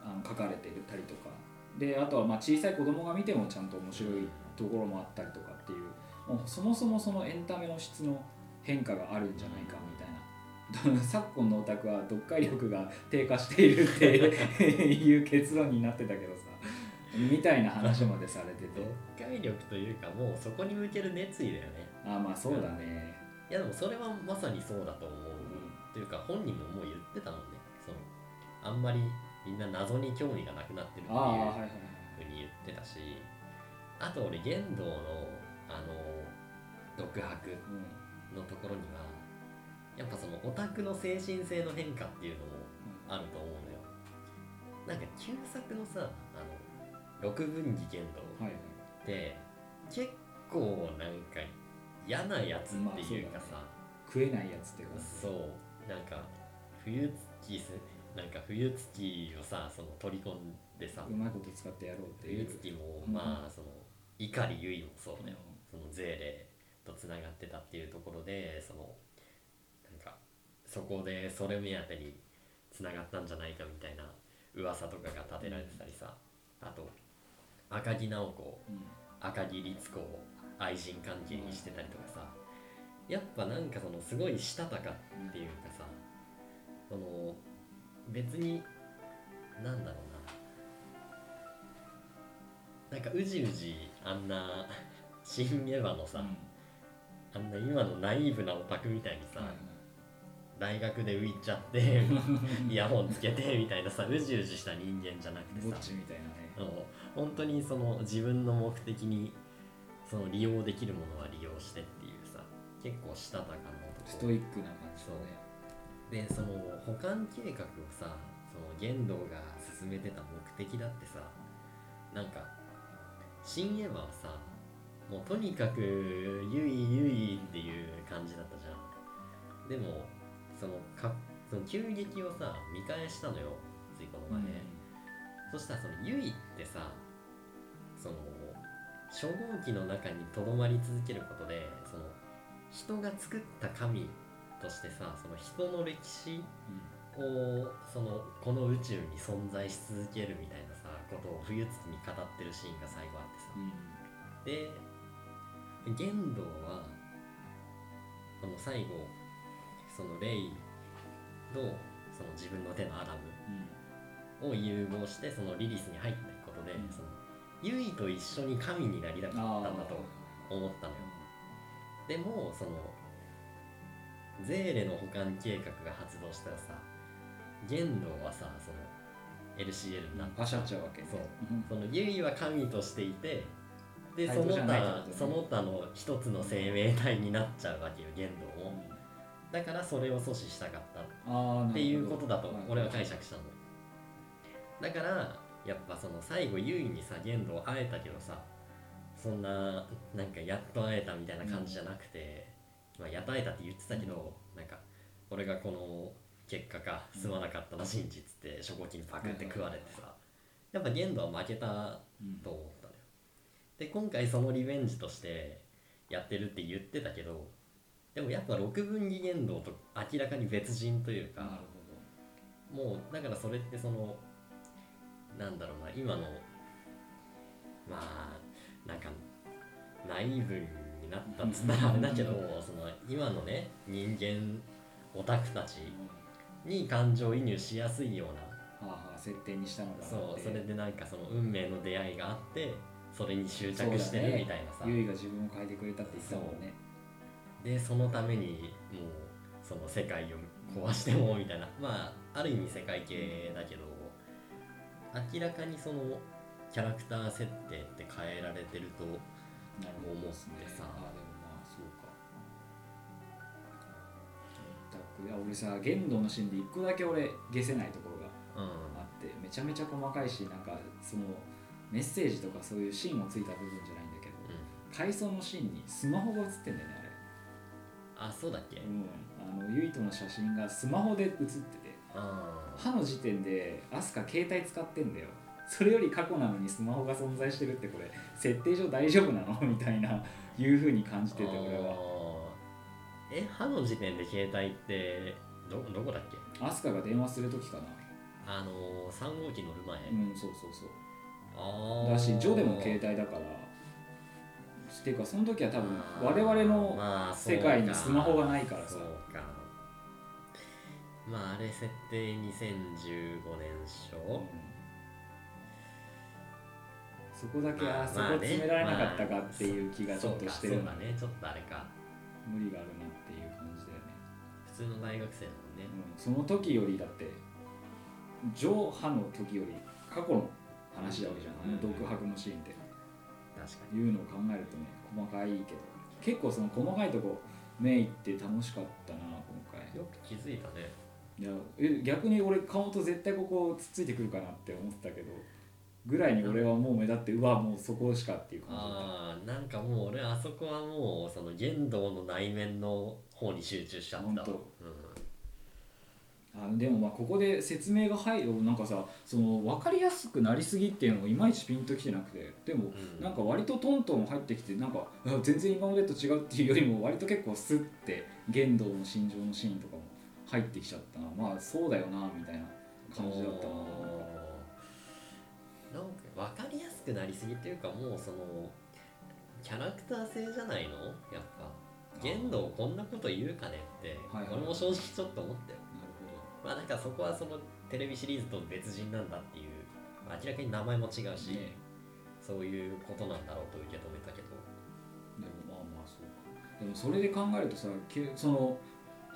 あの書かれてたりとか。であとはまあ小さい子供が見てもちゃんと面白いところもあったりとかっていうもうそもそもそのエンタメの質の変化があるんじゃないかみたいな。昨今のオタクは読解力が低下しているっていう結論になってたけどさ。みたいな話までされてて。読解力というかもうそこに向ける熱意だよね。あまあそうだね、いやでもそれはまさにそうだと思う、うん、っていうか本人ももう言ってたもんね。そのあんまりみんな謎に興味がなくなってるっていうふうに言ってたし。あと俺玄道のあの独白のところには、やっぱそのオタクの精神性の変化っていうのもあると思うのよ、なんか旧作のさあの六分岐剣道って、結構なんか嫌なやつっていうかさ、まあね、食えないやつっていうか。そう。なんか冬月なんか冬月をさその取り込んでさ。うまいこと使ってやろうっていう。冬月も、まあその碇結衣もそうだよ、その税霊とつながってたっていうところでそのそこでそれ目当てにつながったんじゃないかみたいな噂とかが立てられてたりさ、あと赤木直子、うん、赤木律子を愛人関係にしてたりとかさやっぱなんかそのすごいしたたかっていうかさその別になんだろうな。なんかうじうじあんな新エヴァのさ、うん。あんな今のナイーブなオタクみたいにさ、大学で浮いちゃって イヤホンつけてみたいなさうじうじした人間じゃなくてさぼっちみたいなね。あの本当にその自分の目的にその利用できるものは利用してっていうさ結構したたかなストイックな感じだね。でその補完計画をさそのゲンドウが進めてた目的だってさなんか新エヴァはさもうとにかくゆいゆいっていう感じだったじゃん。でもそのかその急激をさ見返したのよついこの前、そしたらそのゆいってさその初号機の中にとどまり続けることでその人が作った神としてさその人の歴史をそのこの宇宙に存在し続けるみたいなさことを冬月に語ってるシーンが最後あってさ。うん。うんで玄道はこの最後そのレイとその自分の手のアダムうん。を融合してそのリリスに入っていくことで、うん。そのユイと一緒に神になりたかったんだと思ったのよ。でもそのゼーレの保管計画が発動したらさ玄道はさその LCL になってパシャっちゃうわけね。そう。うん。そのユイは神としていてでその対等じゃないってことね。他その他の一つの生命体になっちゃうわけよ玄道も。だからそれを阻止したかった。っていうことだとはい俺は解釈したの。よだからやっぱその最後ユイにさ玄道会えたけどさそんななんかやっと会えたみたいな感じじゃなくて、まあ、やっと会えたって言ってたけど、なんか俺がこの結果かすまなかったな真実って初号機にパクって食われてさやっぱ玄道は負けたうんと思ったのよ。で今回そのリベンジとしてやってるって言ってたけどでもやっぱ六分岐言動と明らかに別人というかもうだからそれってそのなんだろうな今のまあなんかナイーブになったっつったらあれだけどその今のね人間オタクたちどに感情移入しやすいようなはあはあ設定にしたのかそうそれでなんかその運命の出会いがあってそれに執着してるみたいなさ、ゆいが自分を変えてくれたって言ってたもんね。でそのためにもうその世界を壊してもみたいな。まあある意味世界系だけど明らかにそのキャラクター設定って変えられてると思ってさ。あでもまあそうか。いや俺さ玄道のシーンで一個だけ俺消せないところがうん。あってめちゃめちゃ細かいしなんかそのメッセージとかそういうシーンをついた部分じゃないんだけど回想のシーンにスマホが映ってんだよねあれ。あそうだっけ、うん、あのゆいとの写真がスマホで写って歯の時点でアスカ携帯使ってんだよ。それより過去なのにスマホが存在してるってこれ。設定上大丈夫なの？みたいないうふうに感じてて俺は。え歯の時点で携帯ってどどこだっけ？アスカが電話する時かな。あのー、3号機乗る前、うんそうそうそう。だしジョでも携帯だから。っていうかその時は多分我々の世界にスマホがないからさ。そう。かまああれ設定2015年でしょ、うんそこだけまああそこ詰められなかったかっていう気がちょっとしてる。そうかそうだね。ちょっとあれか。無理があるなっていう感じだよね。普通の大学生だもんね、うんその時よりだって上波の時より過去の話だわけじゃん、あの独白のシーンって。確かいうのを考えるとね細かいけど。結構その細かいとこ目いって楽しかったな今回。によく気づいたねいやえ逆に俺顔と絶対ここつっついてくるかなって思ってたけどぐらいに俺はもう目立ってうわもうそこしかっていう感じああなんかもう俺あそこはもうその言動の内面の方に集中しちゃった。うん。たあでもまあここで説明が入るなんかさその分かりやすくなりすぎっていうのもいまいちピンときてなくてでもうん。なんか割とトントン入ってきてなんかあ全然今までと違うっていうよりも割と結構スッて言動の心情のシーンとかも入ってきちゃったなまあそうだよなみたいな感じだった。ななんか分かりやすくなりすぎっていうかもうそのキャラクター性じゃないの？やっぱ。言動こんなこと言うかねって、はいはい俺も正直ちょっと思ったよまあなんかそこはそのテレビシリーズと別人なんだっていう明らかに名前も違うし、ねそういうことなんだろうと受け止めたけど。でもまあまあそうか。でもそれで考えるとさその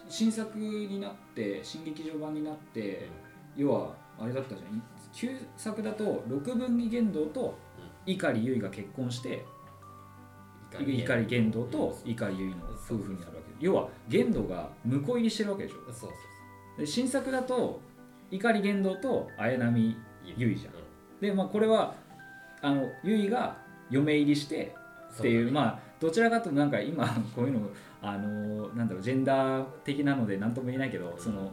新作になって新劇場版になって、要はあれだったじゃん。旧作だと六分岐玄道と碇結衣が結婚して碇玄道。と碇結衣の夫婦になるわけ。要は玄道が婿入りしてるわけでしょ。そうで新作だと碇玄道と綾波結衣じゃん。でまあこれはあの結衣が嫁入りしてっていうまあどちらかというとなんか今こういうのあのなんだろうジェンダー的なので何とも言えないけど、うん。その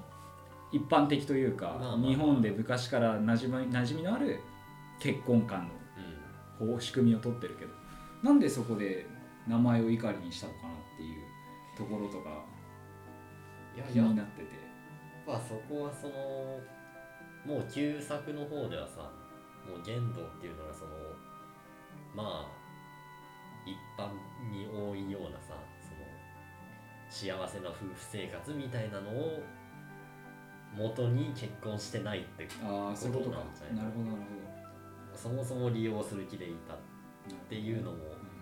一般的というか、日本で昔から馴染み馴染みのある結婚観のこう仕組みを取ってるけどなんでそこで名前を怒りにしたのかなっていうところとか気になってて。まあそこはそのもう旧作の方ではさもう玄道っていうのがそのまあ一般に多いようなさ幸せな夫婦生活みたいなのを元に結婚してないってああそういうことか。なんじゃない？なるほどなるそもそも利用する気でいたっほどていうのも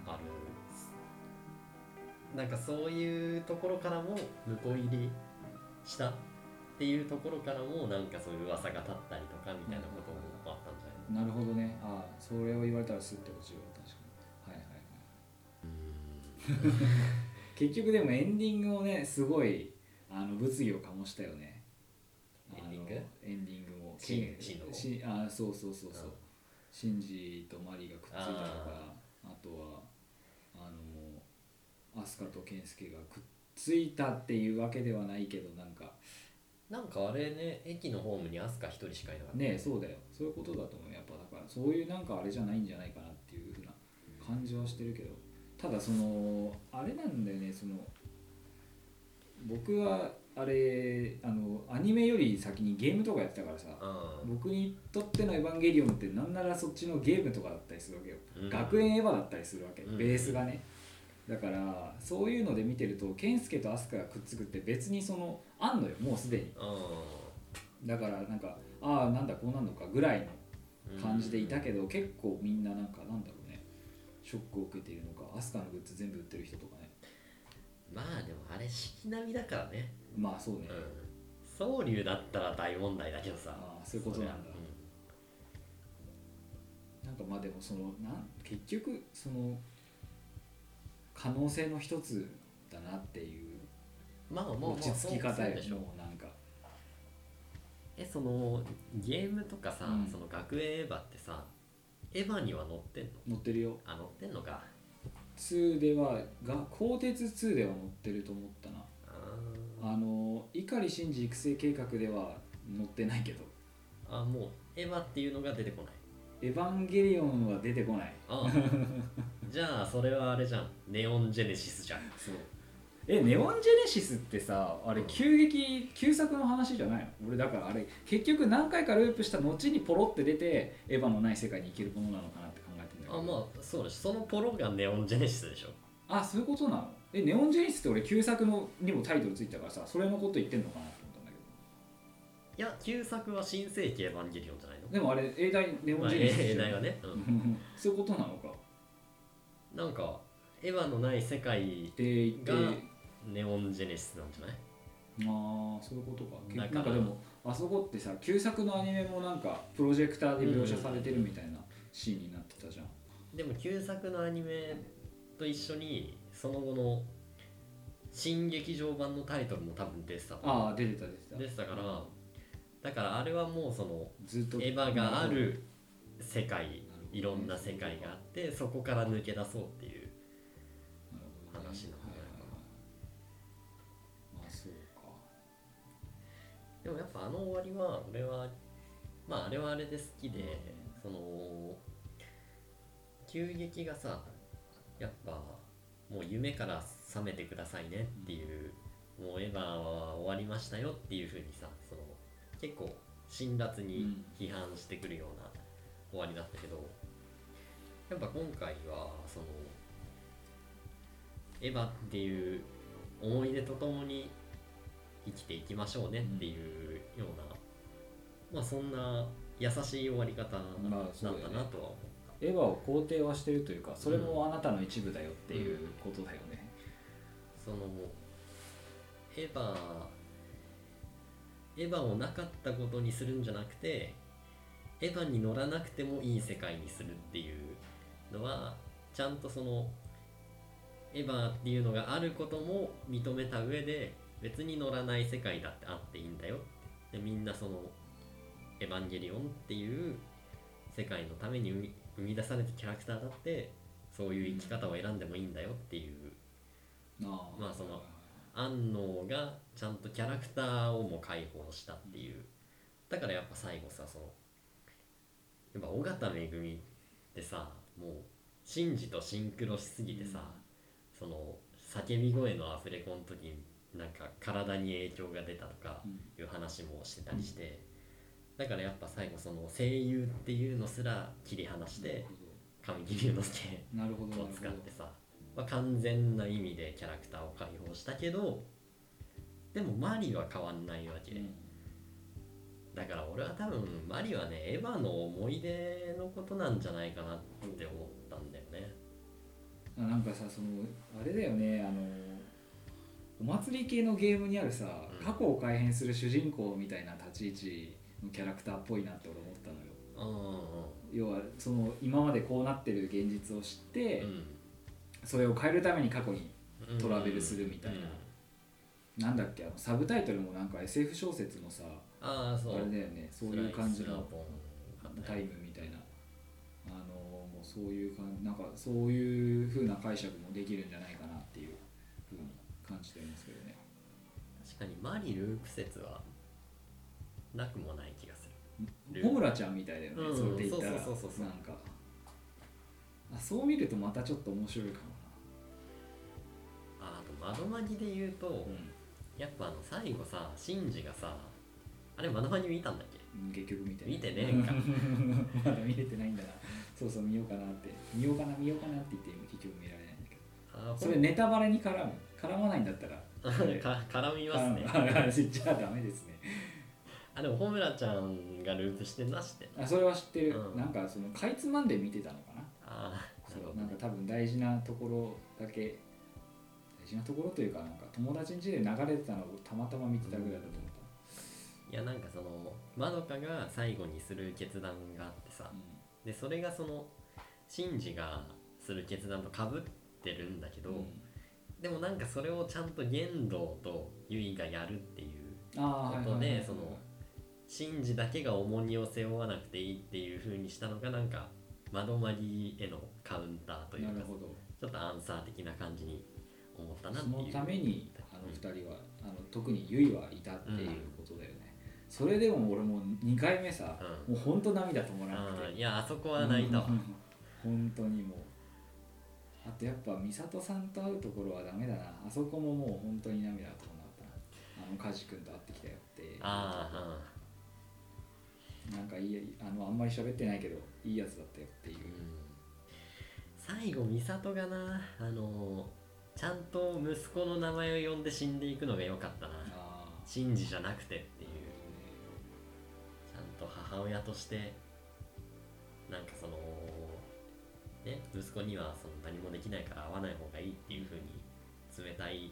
ある。なんかそういうところからも婿入りしたっていうところからもなんかそういう噂が立ったりとかみたいなこともあったんじゃない？なるほどね。ああそれを言われたらスッて落ちるわ確かに。はいはいはい 結局でもエンディングもねすごいあの物議を醸したよね。エンディング？エンディングもシンけシンのしあそうそうそうそう、うんシンジとマリーがくっついたとか。あとはあのアスカとケンスケがくっついたっていうわけではないけどなんか。なんかあれね駅のホームにアスカ一人しかいなかった。ねそうだよ。そういうことだと思う。やっぱだからそういうなんかあれじゃないんじゃないかなっていうふうな感じはしてるけどただそのあれなんだよねその僕はあれあのアニメより先にゲームとかやってたからさうん。僕にとっての「エヴァンゲリオン」ってなんならそっちのゲームとかだったりするわけよ、うん。学園エヴァだったりするわけ、うん。ベースがね。だからそういうので見てるとケンスケとアスカがくっつくって別にそのあんのよもうすでに。だからなんかああなんだこうなんのかぐらいのうん。感じでいたけど、結構みんななんかなんだろうねショックを受けているのかアスカのグッズ全部売ってる人とかね。まあでもあれ式並みだからね。まあそうね、うん。総流だったら大問題だけどさ。ああそういうことなんだ。そりゃなんかまあでもそのなん結局その可能性の一つだなっていううんまあまあまあ落ち着き方しょもうなんか。えそのゲームとかさ、うん。その学園エヴァってさエヴァには乗ってんの？乗ってるよ。あ乗ってんのか。2ではが鋼鉄2では乗ってると思ったな。ああの碇シンジ育成計画では乗ってないけど。ーあもうエヴァっていうのが出てこない。エヴァンゲリオンは出てこない。あ。じゃあそれはあれじゃん。ネオンジェネシスじゃん。そうえネオンジェネシスってさあれうん。急激旧作の話じゃないの？俺だからあれ結局何回かループした後にポロって出てエヴァのない世界に行けるものなのかなって考えてんだけど。あまあそうだしそのポロがネオンジェネシスでしょ。あそういうことなの？えネオンジェネシスって俺旧作のにもタイトルついてたからさそれのこと言ってんのかなって思ったんだけいや旧作は新世紀エヴァンゲリオンじゃないの？どでもあれ英題ネオまあンジェネシス英じゃん。題はね、う そういうことなのか。ん、なんかエヴァのない世界って言ってがネオンジェネシスなんじゃない？ああそういうことか。けだからなんかでもあそこってさ旧作のアニメもなんかプロジェクターで描写されてるみたいなシーンになってたじゃん。でも旧作のアニメと一緒にその後の新劇場版のタイトルも多分出てたああ出てた出てた。出てたからだからあれはもうそのずっとエヴァがある世界いろんな世界があってそこから抜け出そうっていうなるほどね。話なんでもやっぱあの終わりは俺はまああれはあれで好きでその急激がさやっぱもう夢から覚めてくださいねっていう、もうエヴァは終わりましたよっていうふうにさその結構辛辣に批判してくるような終わりだったけどやっぱ今回はそのエヴァっていう思い出とともに生きていきましょうねっていうようなまあそんな優しい終わり方なんだなとは思う、エヴァを肯定はしてるというかそれもあなたの一部だよっていうことだよね、そのエヴァエヴァをなかったことにするんじゃなくてエヴァに乗らなくてもいい世界にするっていうのはちゃんとそのエヴァっていうのがあることも認めた上で別に乗らない世界だってあっていいんだよ。でみんなそのエヴァンゲリオンっていう世界のために生み出されたキャラクターだってそういう生き方を選んでもいいんだよっていう。あまあその安納がちゃんとキャラクターをも解放したっていう。だからやっぱ最後さそのやっぱ尾形めぐみってさもうシンジとシンクロしすぎてさ、その叫び声のアフレコの時になんか体に影響が出たとかいう話もしてたりして、だからやっぱ最後その声優っていうのすら切り離して神木隆之介を使ってさ、まあ、完全な意味でキャラクターを解放したけどでもマリは変わんないわけ、だから俺は多分マリはねエヴァの思い出のことなんじゃないかなって思ったんだよね。あなんかさそのあれだよねあのお祭り系のゲームにあるさ、うん。過去を改変する主人公みたいな立ち位置のキャラクターっぽいなって俺思ったのよ。う要はその今までこうなってる現実を知って、んうん。それを変えるために過去にうんトラベルするみたいな。なんだっけあのサブタイトルもなんか SF 小説のさあれだよね。そういう感じのタイムみたいな。あのもうそういうかなんかそういう風な解釈もできるんじゃない感じてますけどね。確かにマリループ説はなくもない気がする。モムラちゃんみたいだよね、うん。それで言ったら。そうそうそうそうなんか。あそう見るとまたちょっと面白いかもああと窓マギで言うと、な、やっぱあの最後さシンジがさあれ窓マギ見たんだっけ？うん、結局見て見てねえんか。まだ見れてないんだな。そうそう見ようかなって。見ようかな見ようかなって言って結局見られないそれネタバレに絡む。絡まないんだったら。か絡みますね。じゃあダメですね。あでもホムラちゃんがループしてんなしてあそれは知ってる、うん。なんかそのかいつまんで見てたのかな。あそうなんか多分大事なところだけ大事なところというかなんか友達ん家で流れてたのをたまたま見てたぐらいだと思っいやなんかそのまどかが最後にする決断があってさ。た、でそれがそのシンジがする決断とかぶってるんだけど、うん。でもなんかそれをちゃんと玄道とユイがやるっていうことでそのシンジだけが重荷を背負わなくていいっていう風にしたのがなんか窓まりへのカウンターというかちょっとアンサー的な感じに思ったなっそていう。のためにあの二人はあの特にユイはいたっていうことだよね、それでも俺もう2回目さ、うん。もうほんと涙止まらなくて。いやあそこは泣いたわ、うん。本当にもうあとやっぱ美里さんと会うところはダメだな。あそこももう本当に涙が止まったな。あの梶君と会ってきたよってあなんかいいあのあんまり喋ってないけどいいやつだったよっていう。あ、うん、最後美里がなあのちゃんと息子の名前を呼んで死んでいくのが良かったな。あシンジじゃなくてっていう。ちゃんと母親としてなんかそのね息子にはその何もできないから会わない方がいいっていう風に冷たい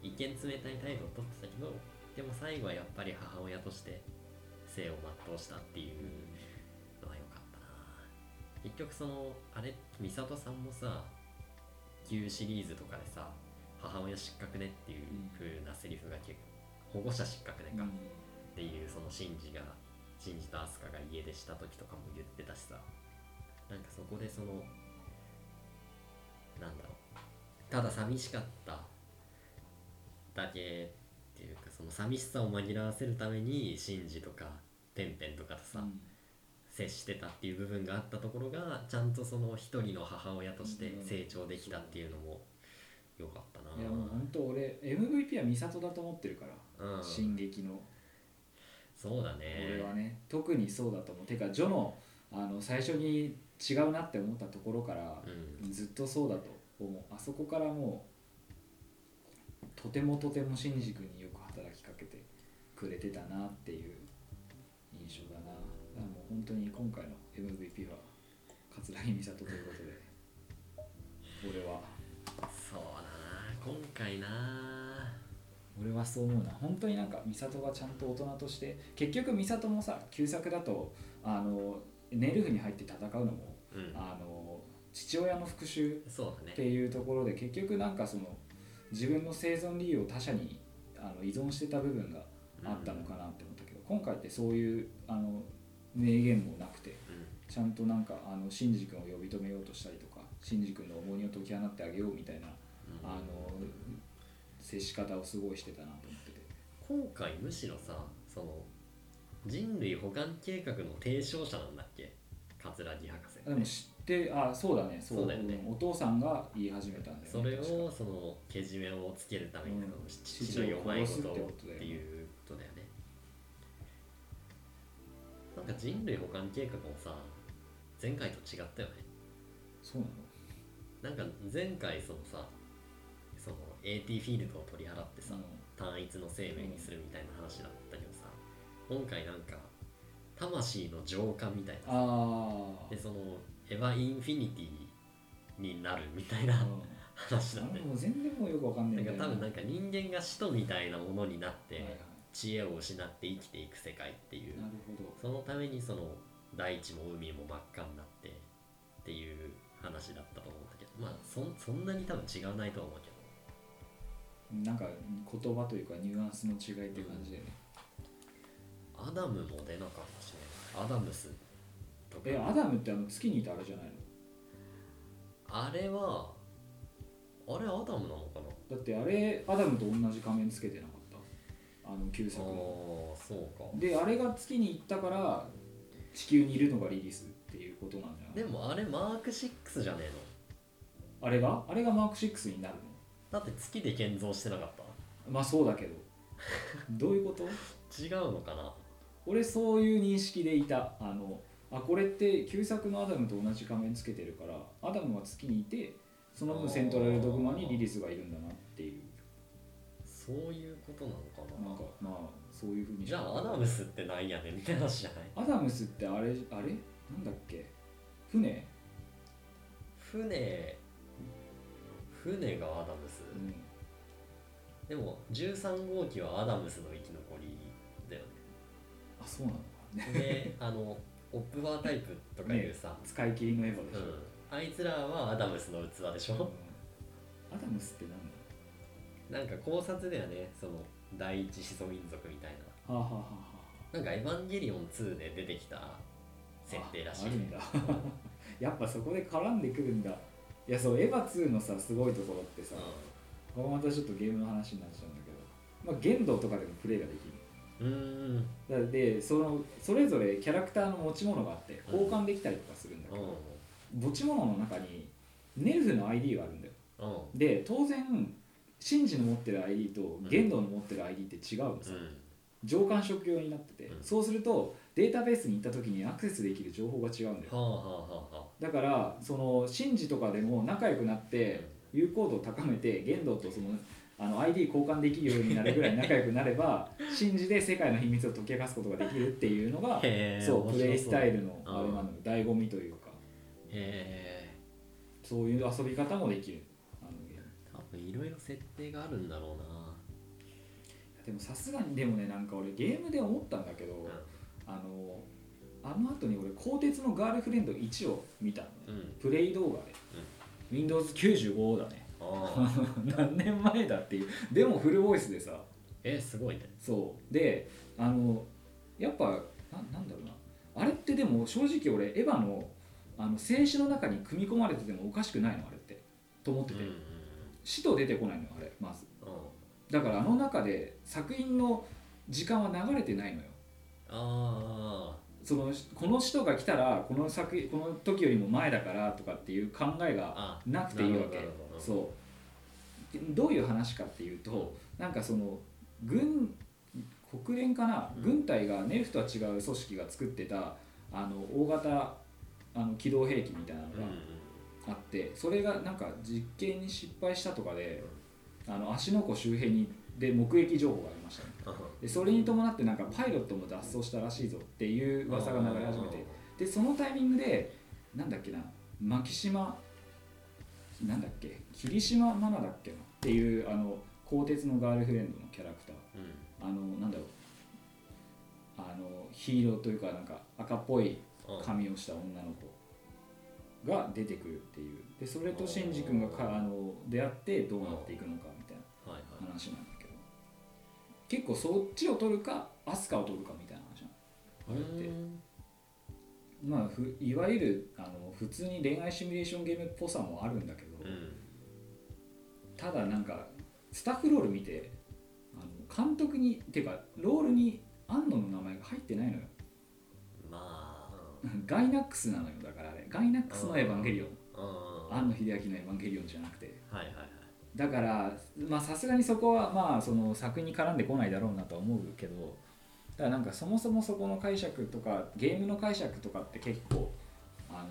一見冷たい態度をとってたけどでも最後はやっぱり母親として生を全うしたっていうのは良かったな。結局そのあれ美里さんもさ旧シリーズとかでさ母親失格ねっていう風なセリフが結構保護者失格ねか、うん。っていうそのシンジがシンジとアスカが家出した時とかも言ってたしさなんかそこでそのなんだろう。ただ寂しかった。だけっていうかその寂しさを紛らわせるためにシンジとかペンペンとかとさ、接してたっていう部分があったところがちゃんとその一人の母親として成長できたっていうのも良かったな、いやもう本当俺 MVP は美里だと思ってるから、うん、進撃の。そうだね。俺はね特にそうだと思う。てかジョのあの最初に違うなって思ったところから、うん。ずっとそうだと思う。あそこからもうとてもとてもシンジ君によく働きかけてくれてたなっていう印本当に今回の MVP は桂木美里ということで俺は。そうだな今回な。俺はそう思うな。本当になんか美里がちゃんと大人として結局美里もさ旧作だとあのネルフに入って戦うのも、うん。あの父親の復讐っていうところで結局なんかその自分の生存理由を他者にあの依存してた部分があったのかなって思ったけど、今回ってそういうあの名言もなくてうちゃんとなんかあのシンジ君を呼び止めようとしたりとかシンジ君の重荷を解き放ってあげようみたいな、ん。あの接し方をすごいしてたなと思ってて。今回むしろさその人類保管計画の提唱者なんだっけ？桂木博士。でも知ってあそうだね。そうだよね。んお父さんが言い始めたんだよねそれ確か。をそのけじめをつけるために、うん。その父の弱いこと父をっていうことだよね。なんか人類保管計画もさ前回と違ったよね。そうなの？なんか前回そのさその AT フィールドを取り払ってさ、うん。単一の生命にするみたいな話だったけどさ、今回なんか魂の浄化みたいな。でそのエヴァインフィニティになるみたいな話だったよもう全然もうよくわかんないなんか多分なんかか人間が使徒みたいなものになって、はいはい。知恵を失って生きていく世界っていう。なるほど。そのためにその大地も海も真っ赤になってっていう話だったと思うんだけど。まあそんそんなに多分違わないと思うけど。なんか言葉というかニュアンスの違いって感じでね、アダムも出なかったしねアダムスとか。えアダムってあの月にいたあれじゃないの？あれはあれアダムなのかな？だってあれアダムと同じ仮面つけてなかった？あの旧、あ、作の。あそうか。であれが月に行ったから地球にいるのがリリスっていうことなんじゃない？でもあれマーク6じゃねえの？あれが？あれがマーク6になるの？だって月で建造してなかった？まあそうだけど。どういうこと？違うのかな？俺そういう認識でいた。あのあこれって旧作のアダムと同じ仮面つけてるからアダムは月にいてその分セントラルドグマにリリスがいるんだなっていう。そういうことなのかな。なんかまあそういうふうに。じゃあアダムスってなんやねんみたいな話じゃない？アダムスってあれあれ？なんだっけ？船？船。船がアダムス、うん。でも13号機はアダムスの生き残りそうなのであのオップバータイプとかいうさ、使い切りのエヴァでしょ、うん、あいつらはアダムスの器でしうん。ょアダムスって何なんか考察ではね。その第一始祖民族みたいな。のはあ、はあはあはななんかエヴァンゲリオン2で出てきた設定らしい。ああるんだ。やっぱそこで絡んでくるんだ。いやそうエヴァ2のさすごいところってさ、これまたちょっとゲームの話になっちゃうんだけど、まあ、限度とかでもプレイができるうーんだでそのそれぞれキャラクターの持ち物があって交換できたりとかするんだけうど、持ち物の中にネルフの ID があるんだよ。で当然シンジの持ってる ID と玄道の持ってる ID って違うのさ、上官職用になってて、うん。そうするとデータベースに行った時にアクセスできる情報が違うんだよ。はあはあはあはあ。だからそのシンジとかでも仲良くなって有効度を高めて玄道とそのあの ID 交換できるようになるぐらい仲良くなれば 信じで世界の秘密を解き明かすことができるっていうのがそうプレイスタイルのうん。あれなのよ醍醐味というか。そういう遊び方もできる。あのゲーム。多分いろいろ設定があるんだろうな。でもさすがにでもねなんか俺ゲームで思ったんだけど、あのあの後に俺鋼鉄のガールフレンド1を見たのね。うん、うん、プレイ動画で、Windows95 だね 何年前だっていう。でもフルボイスでさ。えすごいね。そう。であのやっぱななんだろうな。あれってでも正直俺エヴァのあの静止の中に組み込まれててもおかしくないのあれって。と思ってて、うんうん死と出てこないのよあれまず。うん。だからあの中で作品の時間は流れてないのよ。あそのこの人が来たらこの作品この時よりも前だからとかっていう考えがあなくていいわけそう。でどういう話かっていうとなんかその軍国連かな、うん。軍隊がネルフとは違う組織が作ってたあの大型あの機動兵器みたいなのがあって、それがなんか実験に失敗したとかであの芦ノ湖周辺にで目撃情報がありましたね。でそれに伴ってなんかパイロットも脱走したらしいぞっていう噂が流れ始めてでそのタイミングでなんだっけな牧島なんだっけ？霧島愛菜だっけ？なっていうあの鋼鉄のガールフレンドのキャラクター、あのなんだろう。あのヒーローというかなんか赤っぽい髪をした女の子が出てくるっていう。でそれとシンジ君がかあの出会ってどうなっていくのかみたいな話なんだけど。結構そっちを取るかアスカを取るかみたいな話なのあれってまあふいわゆるあの普通に恋愛シミュレーションゲームっぽさもあるんだけど、ただなんかスタッフロール見てあの監督にっていうかロールに安野の名前が入ってないのよ。まあ。ガイナックスなのよだからあれ。ガイナックスのエヴァンゲリオン。庵野秀明のエヴァンゲリオンじゃなくて。はいはいはい。だからまあさすがにそこはまあその作に絡んでこないだろうなとは思うけどだからなんかそもそもそこの解釈とかゲームの解釈とかって結構あの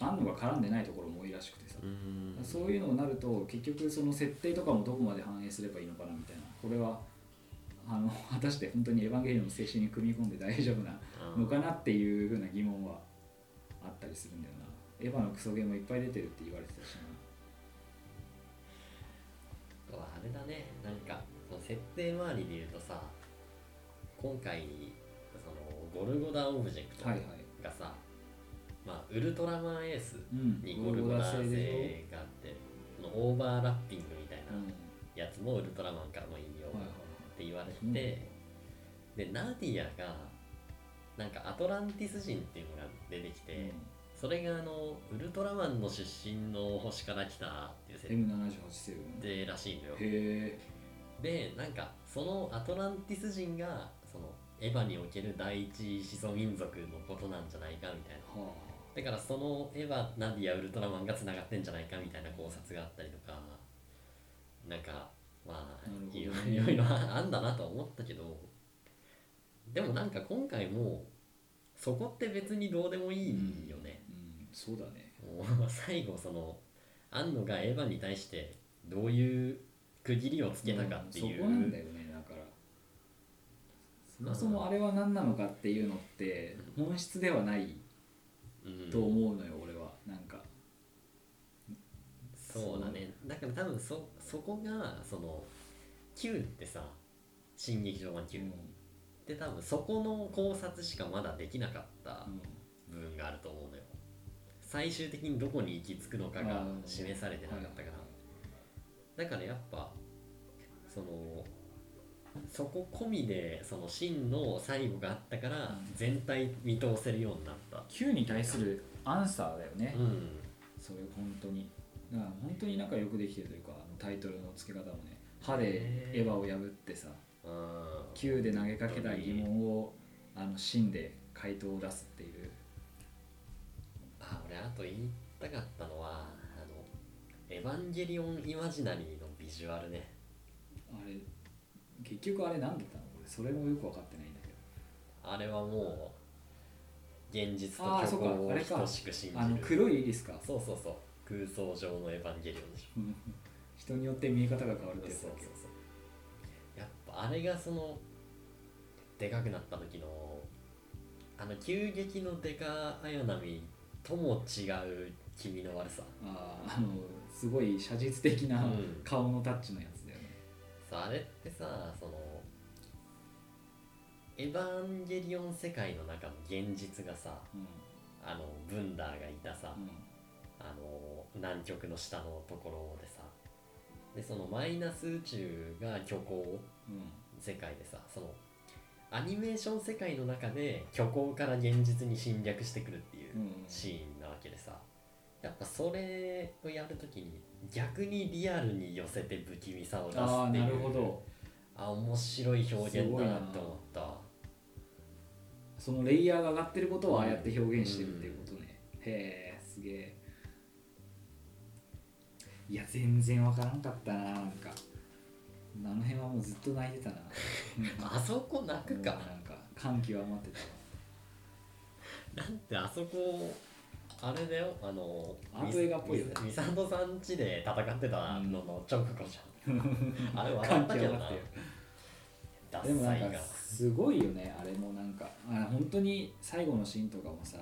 庵野が絡んでないところも多いらしくてさ。そういうのになると結局その設定とかもどこまで反映すればいいのかなみたいな。これはあの 果たして本当にエヴァンゲリオンの精神に組み込んで大丈夫なのかなっていうふうな疑問はあったりするんだよな。エヴァのクソゲーもいっぱい出てるって言われてたしな。あれだね。なんかその設定周りで言うとさ今回そのゴルゴダオブジェクトがさ、はい。はい、まあ、ウルトラマンエースにゴルゴダ星があって、うん、オーバーラッピングみたいなやつもウルトラマンからの引用って言われて、はいはい、でナディアがなんかアトランティス人っていうのが出てきて、うん。それがあのウルトラマンの出身の星から来たっていう設定。らしいのよ。でなんかそのアトランティス人がそのエヴァにおける第一始祖民族のことなんじゃないかみたいな、はあ、だからそのエヴァナディアウルトラマンがつながってんじゃないかみたいな考察があったりとかなんかまあいろいろあんだなとは思ったけどでもなんか今回もそこって別にどうでもいいよね、そうだね。最後その庵野がエヴァに対してどういう区切りをつけたかっていう、うん、そこなんだよねだから。そもそもあれは何なのかっていうのって本質ではないと思うのよ、俺は。なんか。そうだね。だから多分そそこがその Q ってさ「新劇場版 Q」うん、で多分そこの考察しかまだできなかった部分があると思うのよ。最終的にどこに行き着くのかが示されてなかったから。だからやっぱそのそこ込みでその真の最後があったから全体見通せるようになった。Q に対するアンサーだよね、うん、それ本当に。だから本当になんかよくできてるというかあのタイトルの付け方もね。歯でエヴァを破ってさ Q で投げかけた疑問をあの真で回答を出すっていう。あ俺あと言いたかったのはあの「エヴァンゲリオン・イマジナリー」のビジュアルね。あれ結局あれ何だったの？俺それもよく分かってないんだけど。あれはもう現実と虚構を等しく信じる。あの黒いイリスか。そうそうそう空想上のエヴァンゲリオンでしょ。人によって見え方が変わるってやつだけ？どやっぱあれがそのでかくなった時のあの急激のデカ綾波とも違う気味の悪さ。ああのすごい写実的な顔のタッチのやつさあれってさそのエヴァンゲリオン世界の中の現実がさ、うん、あのブンダーがいたさ、うん、あの南極の下のところでさでそのマイナス宇宙が虚構、世界でさそのアニメーション世界の中で虚構から現実に侵略してくるっていうシーンなわけでさ、やっぱそれをやるときに逆にリアルに寄せて不気味さを出すっていうあなるほど。あ面白い表現だなって思った。そのレイヤーが上がってることをああやって表現してるっていうことね、うん、へえすげえ。いや全然わからんかったななんか。あの辺はもうずっと泣いてたな。あそこ泣くか。なんか感極まってたなんてあそこあれだよ。あのアート映画っぽいよね。ミサトさん家で戦ってたのの直後じゃん、あれ笑ったけどな。でもなんかすごいよねあれもなんか。あ本当に最後のシーンとかもさ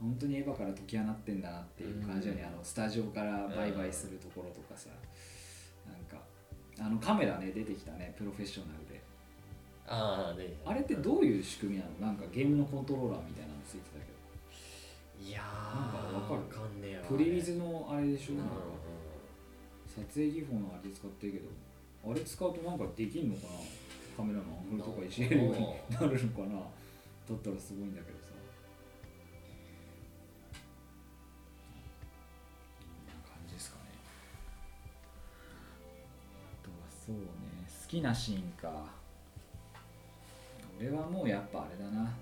本当にエヴァから解き放ってんだなっていう感じよね、うん。あのスタジオからバイバイするところとかさ、なんかあのカメラね出てきたねプロフェッショナルで。ああれってどういう仕組みなの？なんかゲームのコントローラーみたいないやなんかわかる。わかんねえわプリウィズのあれでしょ、うんなんか撮影技法のあれ使ってるけどあれ使うとなんかできんのかな？カメラのアングルとかいじれるようになるのかな？だったらすごいんだけどさ。こんな感じですかね。あとはそうね好きなシーンか。俺はもうやっぱあれだな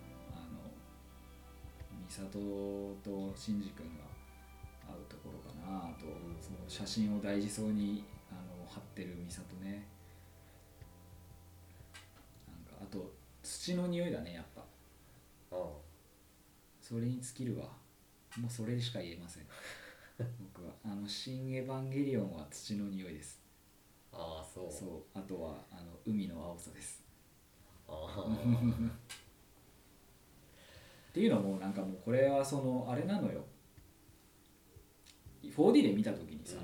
美里と真司君が会うところかなあとその写真を大事そうにあの貼ってる美里ね。なんかあと土の匂いだねやっぱ。うんそれに尽きるわ。もうそれしか言えません。僕は。あの「新エヴァンゲリオン」は土の匂いです。ああそう。そう。あとはあの海の青さです。あ っていうのもなんかもうこれはそのあれなのよ。4D で見た時にさ、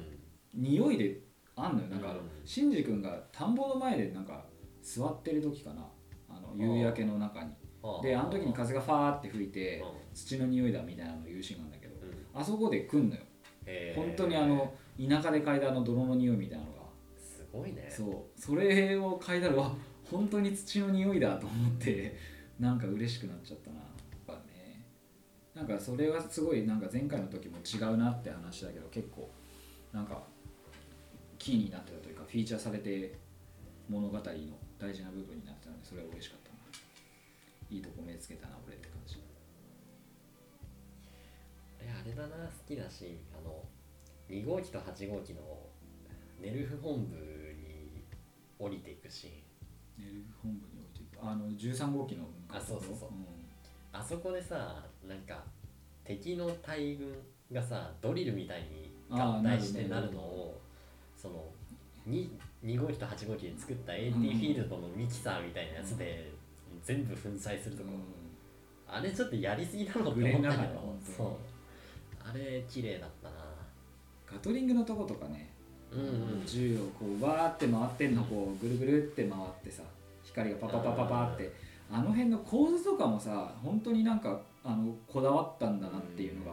匂いであんのよ。なんかあのうん。シンジ君が田んぼの前でなんか座ってる時かな。あの夕焼けの中に。あであの時に風がファーって吹いてうん土の匂いだみたいなのを言うシーンなんだけどうん。あそこで来んのよ。本当にあの田舎で嗅いだあの泥の匂いみたいなのが。すごいね。そう。それを嗅いだらわ本当に土の匂いだと思ってなんか嬉しくなっちゃったななんかそれはすごいなんか前回の時も違うなって話だけど結構なんかキーになってたというかフィーチャーされて物語の大事な部分になってたのでそれは嬉しかったな。いいとこ目つけたな俺って感じ。えあれだな好きだしあの2号機と8号機のネルフ本部に降りていくシーン。ネルフ本部に置いていく。あの13号機のあそうそうそう。んんあそこでさなんか敵の大軍がさドリルみたいに合体してなるのをその 2, 2号機と8号機で作った AT フうんィールドのミキサーみたいなやつで全部粉砕するとこ、あれちょっとやりすぎなのって思ったけど。そう。あれ綺麗だったな。ガトリングのとことかね。うんうん。銃をこうわーって回ってんのこうぐるぐるって回ってさ光がパパパパパってあの辺の構図とかもさ本当になんかあのこだわったんだなっていうのが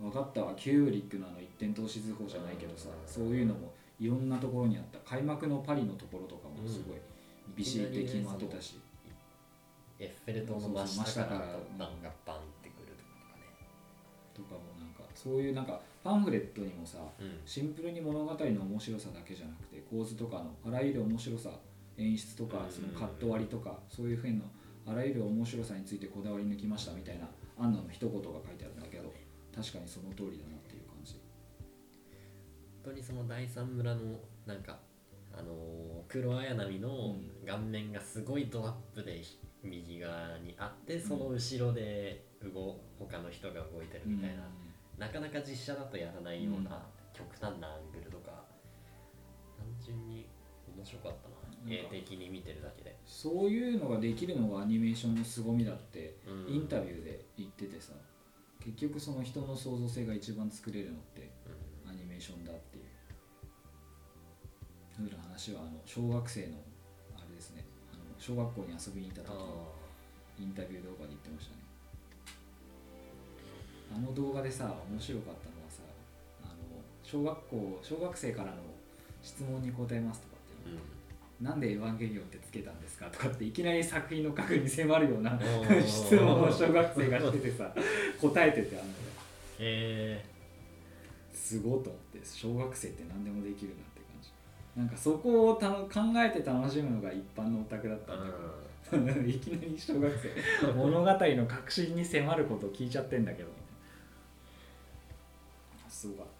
分かったわ。キューリックのあの一点投資図法じゃないけどさそういうのもいろんなところにあった。開幕のパリのところとかもすごいビシッて決まってたし、エッフェル塔の真下から真下から突弾がバンってくるとかね。とかもなんかそういうなんかパンフレットにもさうん。シンプルに物語の面白さだけじゃなくて構図とかのあらゆる面白さ演出とかうん。そのカット割りとかそういうふうのあらゆる面白さについてこだわり抜きましたみたいなアンナの一言が書いてあるんだけど確かにその通りだなっていう感じ。本当にその第三村のなんかあのー黒綾波の顔面がすごいドアップで右側にあってその後ろで動他の人が動いてるみたいな、なかなか実写だとやらないような極端なアングルとか。単純に面白かったな絵的に見てるだけで、そういうのができるのがアニメーションの凄みだってうん。インタビューで言っててさ結局その人の創造性が一番作れるのってうん。アニメーションだっていう。そういう話はあの小学生のあれですね。あの小学校に遊びに行った時のインタビュー動画で言ってましたね。あの動画でさ面白かったのはさあの小学校小学生からの質問に答えますとかっていうの。うんなんでエヴァンゲリオンってつけたんですか？とかっていきなり作品の核に迫るようなー。質問を小学生がしててさ答えててあのへすごいと思って小学生って何でもできるなって感じ。なんかそこをた考えて楽しむのが一般のオタクだったんだけど、いきなり小学生物語の核心に迫ることを聞いちゃってんだけどすごかった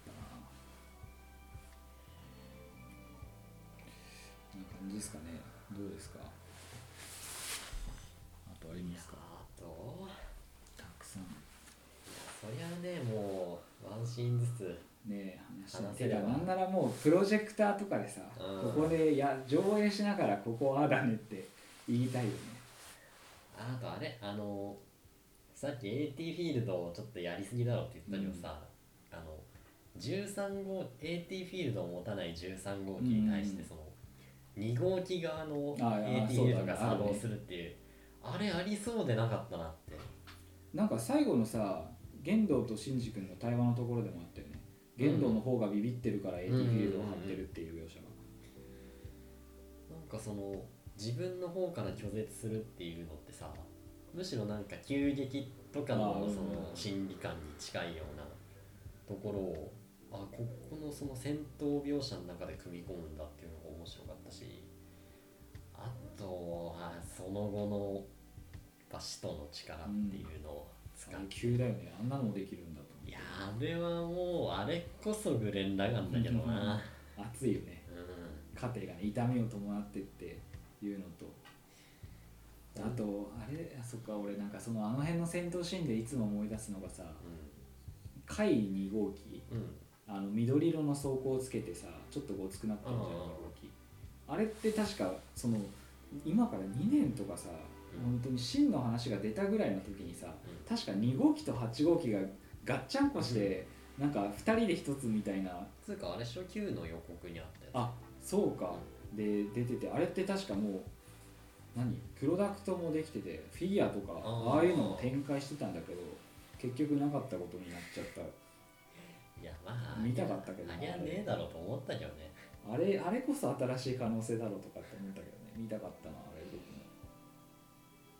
じですかね。どうですか？あとありますか？あと？たくさん。そそりゃねもうワンシーンずつね話話せれば。てかなんならもうプロジェクターとかでさ、うん。ここでや上映しながらここああだねって言いたいよね。あとあれあのさっき AT フィールドをちょっとやりすぎだろって言ったけどさ、あの13号 AT フィールドを持たない13号機に対してその、2号機側のああ AT フそうィールドがだね。あるね作動するっていうあれありそうでなかったなって。なんか最後のさ玄道とシンジ君の対話のところでもあったよね。玄道の方がビビってるから AT フィールドを張ってるっていう描写が、なんかその自分の方から拒絶するっていうのってさむしろなんか急激とかのその心理感に近いようなところをあここのその戦闘描写の中で組み込むんだってとはその後のやっぱ使徒の力っていうのを使あれって、急だよね。あんなのもできるんだといやあれはもうあれこそグレン・ラガンだけどな。熱いよね。うん。過程がね痛みを伴ってっていうのと。あとあれ？あそっか俺なんかそのあの辺の戦闘シーンでいつも思い出すのがさ回2号機。うん。うんあの緑色の装甲をつけてさちょっとごつくなってるじゃん2ああ号機あれって確かその今から2年とかさ、うん。本当に真の話が出たぐらいの時にさうん。確か2号機と8号機がガッチャンコして、なんか2人で1つみたいな。つうかあれ初級の予告にあったやつ。あそうか。で出ててあれって確かもう何？プロダクトもできててフィギュアとかあー。ああいうのも展開してたんだけど結局なかったことになっちゃった。いやまあ見たかったけどありゃねえだろうと思ったけどね。あれあれこそ新しい可能性だろうとかって思ったけど。ね見たかったなあれ僕も。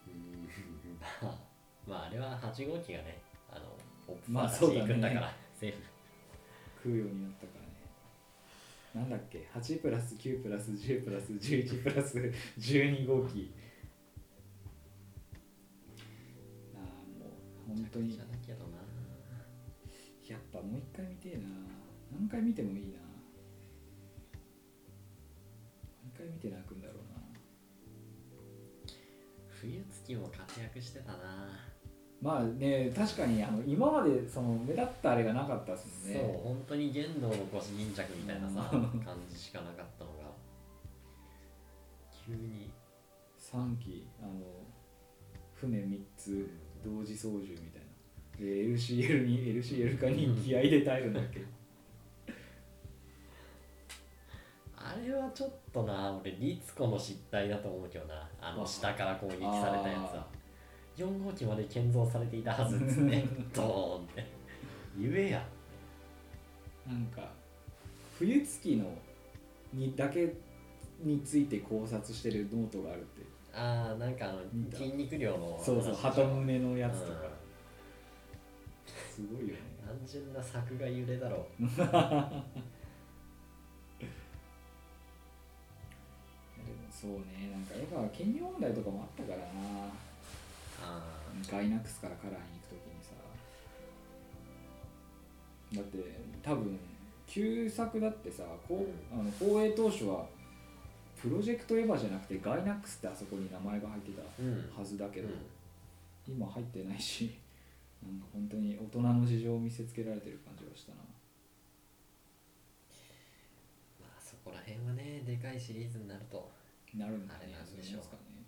うん。まあまああれは8号機がねあのポップファまあー出しそうだね。に行くんだからセーフ。食うようになったからね。なんだっけ？8プラス9プラス10プラス11プラス12号機。ああもう本当に。やっぱもう一回見てえな。何回見てもいいな。何回見て泣く冬月も活躍してたな。まあね確かにあの今までその目立ったあれがなかったですもんそうね本当に玄道の腰巾着みたいなさうん。感じしかなかったのが。急に。3機あの船3つ同時操縦みたいな。で LCL に LCL 化に気合で耐えるんだっけ。あれはちょっとな俺律子の失態だと思うけどな。あのあ下から攻撃されたやつは。あ4号機まで建造されていたはずっつってドーンって。言えや。なんか冬月のにだけについて考察してるノートがあるって。ああなんかあの筋肉量のそうそう話鳩胸のやつとか。うん。すごいよね。単純な作画揺れだろう そうね。なんかやっぱ権利問題とかもあったからな。あガイナックスからカラーに行くときにさ。だって多分旧作だってさこうあの放映当初はプロジェクトエヴァじゃなくてガイナックスってあそこに名前が入ってたうん。はずだけど、うん。今入ってないしなんか本当に大人の事情を見せつけられてる感じがしたな。まあそこら辺はねでかいシリーズになるとなるんだねそうですかね。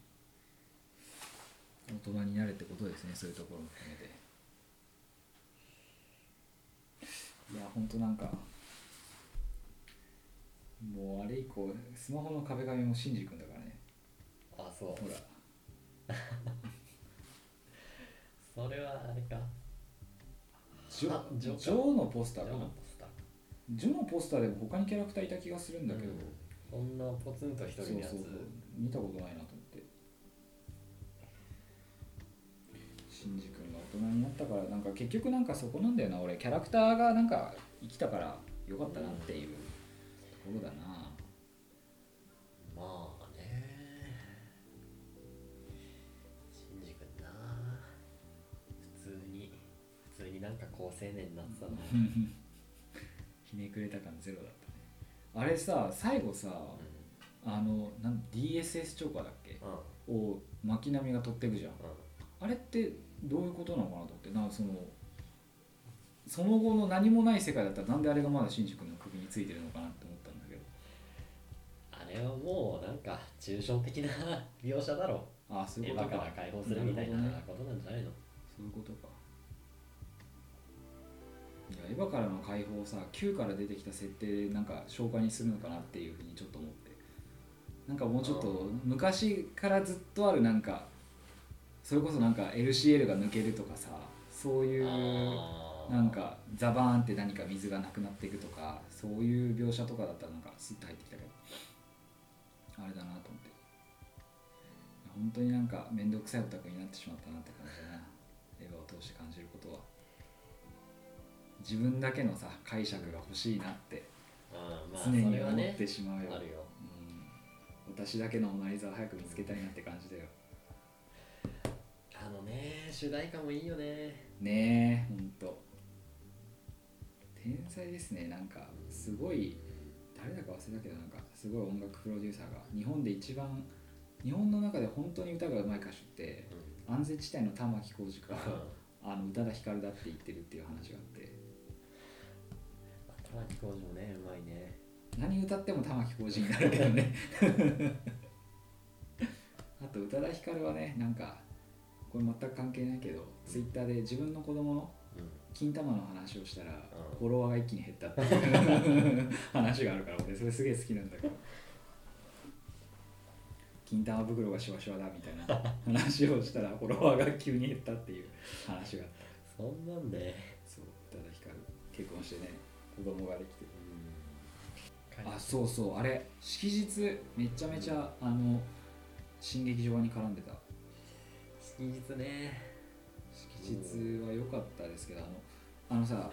大人になれってことですねそういうところも含めて。いや本当なんかもうあれ以降スマホの壁紙もシンジ君だからね。あそう。ほら。それはあれか。ジョョジョのポスタージかな。ョのポスター。ジョのポスターでも他にキャラクターいた気がするんだけど、うんそんなポツンと一人のやつ。見たことないなと思って。シンジ君が大人になったからなんか結局なんかそこなんだよな。俺キャラクターがなんか生きたからよかったなっていう。ところだな、まあね。シンジ君な。普通に。普通になんか高青年になってたな ひねくれた感ゼロだった。ねあれさ最後さあのなん DSS チョーカーだっけ？を巻波が取ってくじゃん。あれってどういうことなのかなと思って。なんかそのその後の何もない世界だったらなんであれがまだ新宿の首についてるのかなって思ったんだけど。あれはもうなんか抽象的な描写だろ。ああそういうことか。から解放するみたいなことなんじゃないの？そういうことかいやエヴァからの解放をさ Q から出てきた設定でなんか消化にするのかなっていうふうにちょっと思って。なんかもうちょっと昔からずっとあるなんかそれこそなんか LCL が抜けるとかさそういうなんかザバーンって何か水がなくなっていくとかそういう描写とかだったらなんかスッと入ってきたけど。あれだなと思って。本当になんか面倒くさいオタクになってしまったなって感じだな。映画を通して感じる自分だけのさ解釈が欲しいなって常に思ってしまうよ、あるよ。うん、私だけのモナリザを早く見つけたいなって感じだよ。あのね主題歌もいいよね。ねえほんと。天才ですね。なんかすごい誰だか忘れたけどなんかすごい音楽プロデューサーが日本で一番日本の中で本当に歌が上手い歌手ってうん。安全地帯の玉置浩二かあの宇多田ヒカルだって言ってるっていう話があって玉置浩二もねうまいね。何歌っても玉置浩二になるけどね。あと宇多田ヒカルはねなんかこれ全く関係ないけどツイッターで自分の子供のうん。金玉の話をしたら、ん。フォロワーが一気に減ったっていう 話があるから俺それすげえ好きなんだけど。金玉袋がシワシワだみたいな 話をしたらフォロワーが急に減ったっていう話があった。そんなんで。そう宇多田ヒカル結婚してね子供ができてうん。あそうそう。あれ式日めちゃめちゃあの新劇場に絡んでた。式日ね。式日は良かったですけどあのあのさ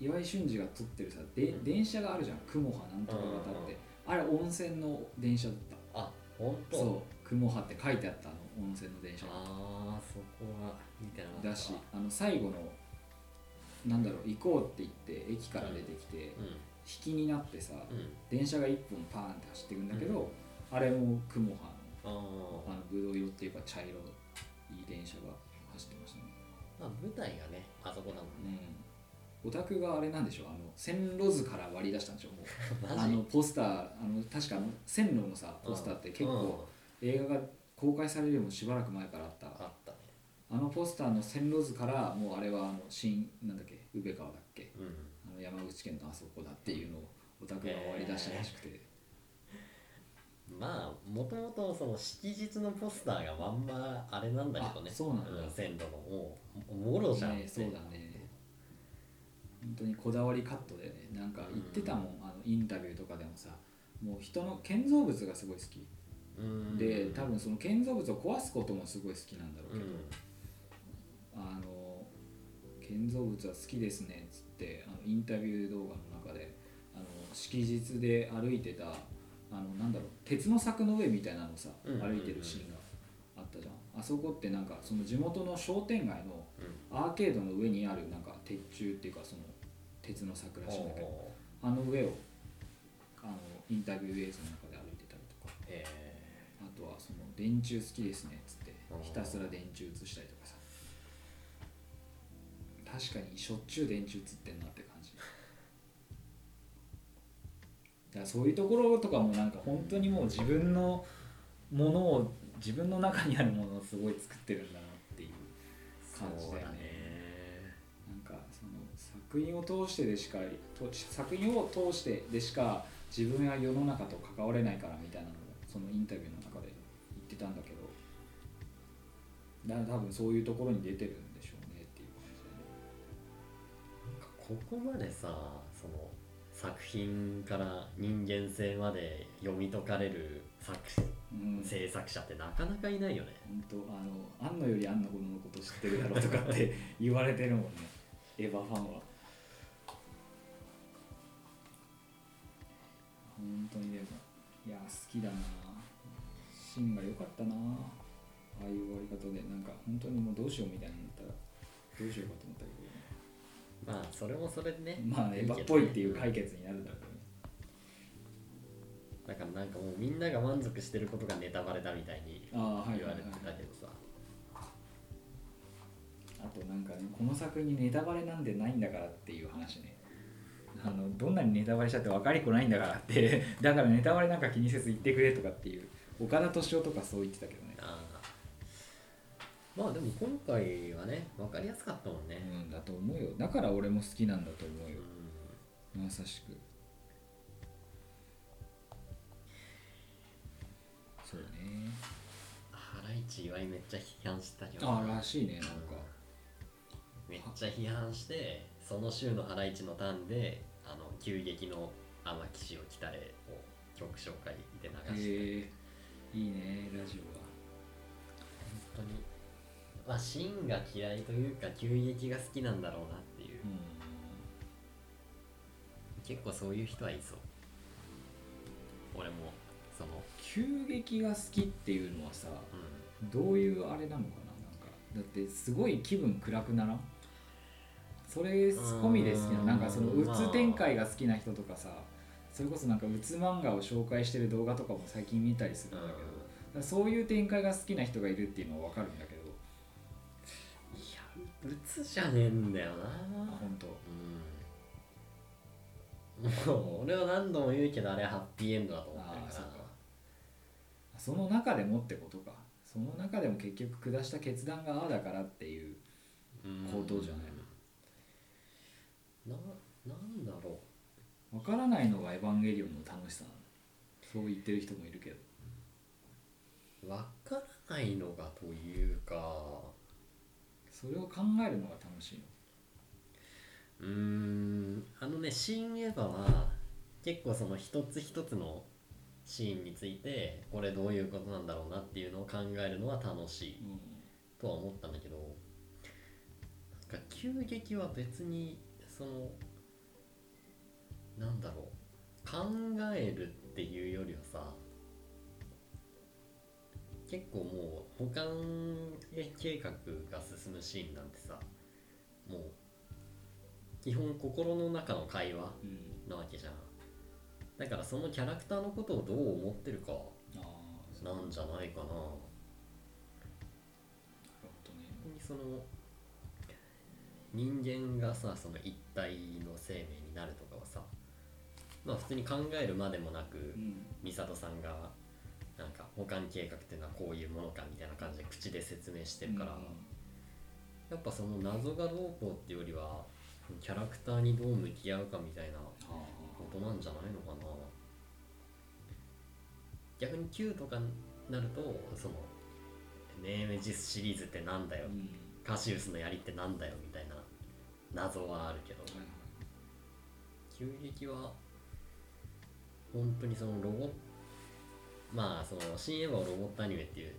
岩井俊二が撮ってるさでうん。電車があるじゃん。雲波なんとか型って。あれ温泉の電車だった。あ本当？そう。雲波って書いてあったあの。温泉の電車ああそこは見てなかった。だしあの最後のなんだろう行こうって言って駅から出てきて、うん。引きになってさ、うん。電車が1本パーンって走っていくんだけど、あれも雲波あのあー。のブドウ色っていうか茶色いい電車が走ってましたね。まあ舞台がねあそこだもんね。うん。オタクがあれなんでしょうあの線路図から割り出したんでしょもう。マあのポスターあの確かあの線路のさポスターって結構映画が公開されるよりもしばらく前からあった。うんあのポスターの線路図からもうあれはあの新なんだっけ宇部川だっけうんあの山口県のあそこだっていうのをオタクが割り出したらしくて、まあもともとその式日のポスターがまんまあれなんだけどね。あそうなんだ。線路のもうもろじゃんねそうだね。本当にこだわりカットでね。なんか言ってたもん、あのインタビューとかでもさもう人の建造物がすごい好き。うん。で多分その建造物を壊すこともすごい好きなんだろううけど、んあの建造物は好きですねっつってあのインタビュー動画の中であの式日で歩いてたあのなんだろう鉄の柵の上みたいなのさ、うん。歩いてるシーンがあったじゃん。あそこってなんかその地元の商店街のうん。アーケードの上にあるなんか鉄柱っていうかその鉄の柵らしいんだけどおあの上をあのインタビュー映像の中で歩いてたりとか。あとはその電柱好きですねっつってひたすら電柱映したりとか。さ確かにしょっちゅう電柱映ってんなって感じ。だからそういうところとかもなんか本当にもう自分のものを自分の中にあるものをすごい作ってるんだなっていう感じだよね。なんかその作品を通してでしか作品を通してでしか自分や世の中と関われないからみたいなのをそのインタビューの中で言ってたんだけど。だから多分そういうところに出てるんここまでさその作品から人間性まで読み解かれる作うん、制作者ってなかなかいないよね。本当あの安野より安野のこと知ってるだろうとかって 言われてるもんね。エヴァファンは。本当にでもいや好きだな。シーンが良かったな。ああいう終わり方で。なんか本当にもうどうしようみたいになったらどうしようかと思ったけど。ねまあそれもそれでね。まあエヴァっぽいっていう解決になるんだけどね。だからなんかもうみんなが満足してることがネタバレだみたいに言われてたけどさ。ああとなんかねこの作品にネタバレなんてないんだからっていう話ね。あのどんなにネタバレしちゃって分かりっこないんだからって だからネタバレなんか気にせず言ってくれとかっていう岡田敏夫とかそう言ってたけどまあでも今回はね分かりやすかったもんね。うんだと思うよ。だから俺も好きなんだと思うよ。うまさしく。そうね。ハライチ岩井めっちゃ批判してたけど。あらしいねなんか。めっちゃ批判してその週のハライチのターンであの急激の天岸を来たれを曲紹介で流して。へえいいねラジオは。本当にまあシーンが嫌いというか急激が好きなんだろうなっていう、結構そういう人はいそう。俺もその。急激が好きっていうのはさうどういうあれなのかな？なんかだってすごい気分暗くならん？それ込みで好きなうん。なんかそのうまあつ展開が好きな人とかさそれこそなんかうつ漫画を紹介してる動画とかも最近見たりするんだけど、そういう展開が好きな人がいるっていうのは分かるんだけどやうつじゃねえんだよな。あ本当。うん。もう俺は何度も言うけどあれはハッピーエンドだと思ってるかその中でもってことか。その中でも結局下した決断がああだからっていううん。行動じゃない。ななんだろ分からないのがエヴァンゲリオンの楽しさなの。そう言ってる人もいるけど。う分からないのがというかそれを考えるのが楽しいの。うーんあのね「新エヴァ」は結構その一つ一つのシーンについてこれどういうことなんだろうなっていうのを考えるのは楽しいとは思ったんだけどなんか急激は別にそのなんだろう考えるっていうよりはさ結構もう保管計画が進むシーンなんてさもう基本心の中の会話うん。なわけじゃん。だからそのキャラクターのことをどう思ってるかなんじゃないかな。なるほどね。本当にその人間がさその一体の生命になるとかはさまあ普通に考えるまでもなくうん。美里さんがなんか保管計画っていうのはこういうものかみたいな感じで口で説明してるから、うん。やっぱその謎がどうこうっていうよりはキャラクターにどう向き合うかみたいなあ。ことなんじゃないのかな。逆に9とかになるとそのネーメジスシリーズってなんだよ。あうん。カシウスの槍ってなんだよみたいな謎はあるけど。急激は本当にそのロボまあその新エヴァをロボットアニメっていう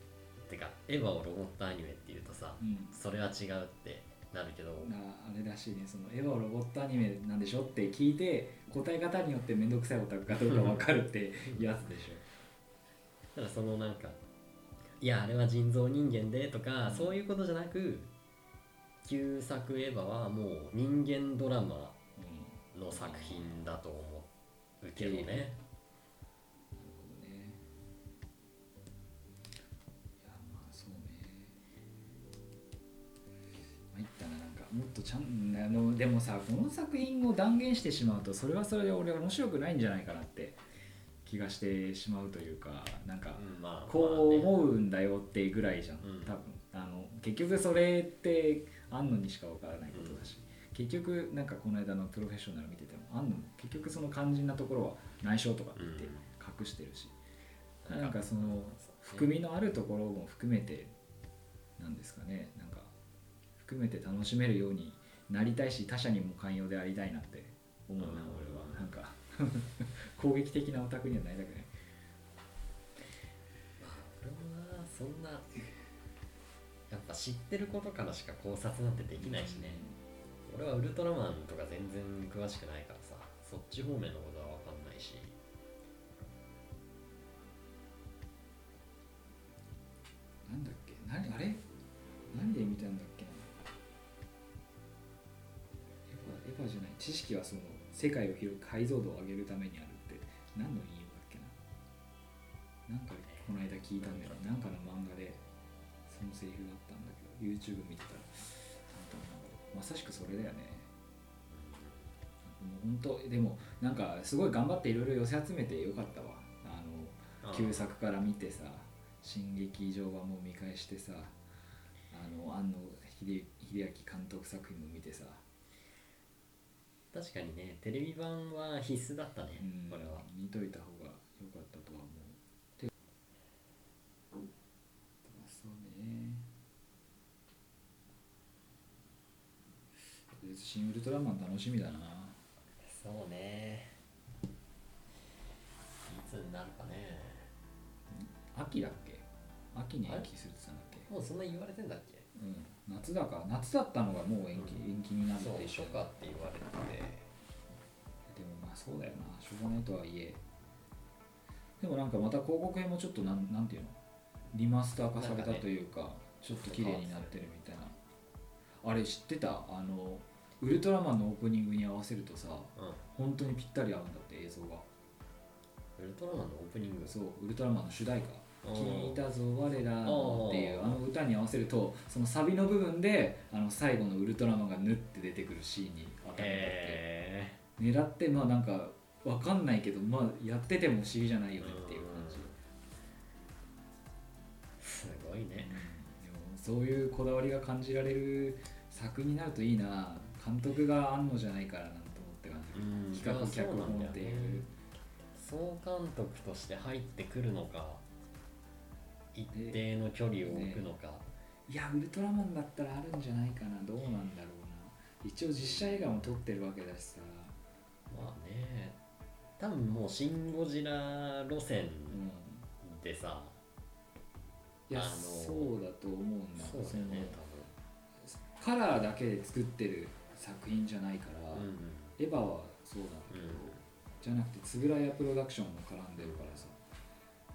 てかエヴァをロボットアニメっていうとさうん。それは違うってなるけど。なあれらしいね。そのエヴァをロボットアニメなんでしょって聞いて答え方によって面倒くさいオタクかどうか分かるってやつでしょ。ただそのなんかいやあれは人造人間でとか、うんそういうことじゃなく旧作エヴァはもう人間ドラマうんの作品だと思うけどね、なるもっとちゃんあのでもさこの作品を断言してしまうとそれはそれで俺は面白くないんじゃないかなって気がしてしまうというかなんかこう思うんだよってぐらいじゃん、うん多分あの結局それってあんのにしかわからないことだし、結局なんかこの間のプロフェッショナル見ててもあんの？結局その肝心なところは内緒とかって隠してるし、うん。なんかその含みのあるところも含めてなんですかね。なんか含めて楽しめるようになりたいし他者にも寛容でありたいなって思うな、うん俺は。なんか 攻撃的なオタクにはなりたくない。俺もなそんなやっぱ知ってることからしか考察なんてできないしね。俺はウルトラマンとか全然詳しくないからさそっち方面のことは分かんないし。なんだっけ？何あれ？何で見たんだっけ？じゃない知識はその世界を広く解像度を上げるためにあるって何の引用だっけななんかこの間聞いたんだよなんかの漫画でそのセリフがあったんだけど YouTube 見てたらまさしくそれだよね。もう本当でもなんかすごい頑張っていろいろ寄せ集めてよかったわ。あの旧作から見てさ「新劇場版」も見返してさあの庵野秀秀明監督作品も見てさ確かにねテレビ版は必須だったね、うん。これは。見といた方が良かったとは思う。てそうね。とりあえず新ウルトラマン楽しみだな。そうね。いつになるかね。秋だっけ？秋に延期するって言ってたんだっけ？もうそんな言われてんだっけ？うん夏だか夏だったのがもう延期,、延期になってそう一緒初夏って言われてて。でもまあそうだよな。しょうがないとはいえ。でもなんかまた広告編もちょっとなんなんていうの？リマスター化されたというかちょっと綺麗になってるみたいな。あれ知ってた？あのウルトラマンのオープニングに合わせるとさうん。本当にぴったり合うんだって映像が。ウルトラマンのオープニング？そうウルトラマンの主題歌「うん聞いたぞ我らの」っていううんあの歌に合わせるとそのサビの部分であの最後のウルトラマンが縫って出てくるシーンに当たるんだってへ狙ってまあなんかわかんないけどまあやってても不思議じゃないよねっていう感じ、ーすごいね。うん。でもそういうこだわりが感じられる作品になるといいな。監督があんのじゃないからなんて思って感うん。じ企画脚本っていう。総監督として入ってくるのか一定の距離を置くのか、いやウルトラマンだったらあるんじゃないかな。どうなんだろうな。一応実写映画も撮ってるわけだしさ、まあね。多分もう「シン・ゴジラ」路線うん、でさ、いやあのそうだと思うんだそうだよね。そのカラーだけで作ってる作品じゃないから、多分うん。エヴァはそうだけど、じゃなくて円谷プロダクションも絡んでるからさ。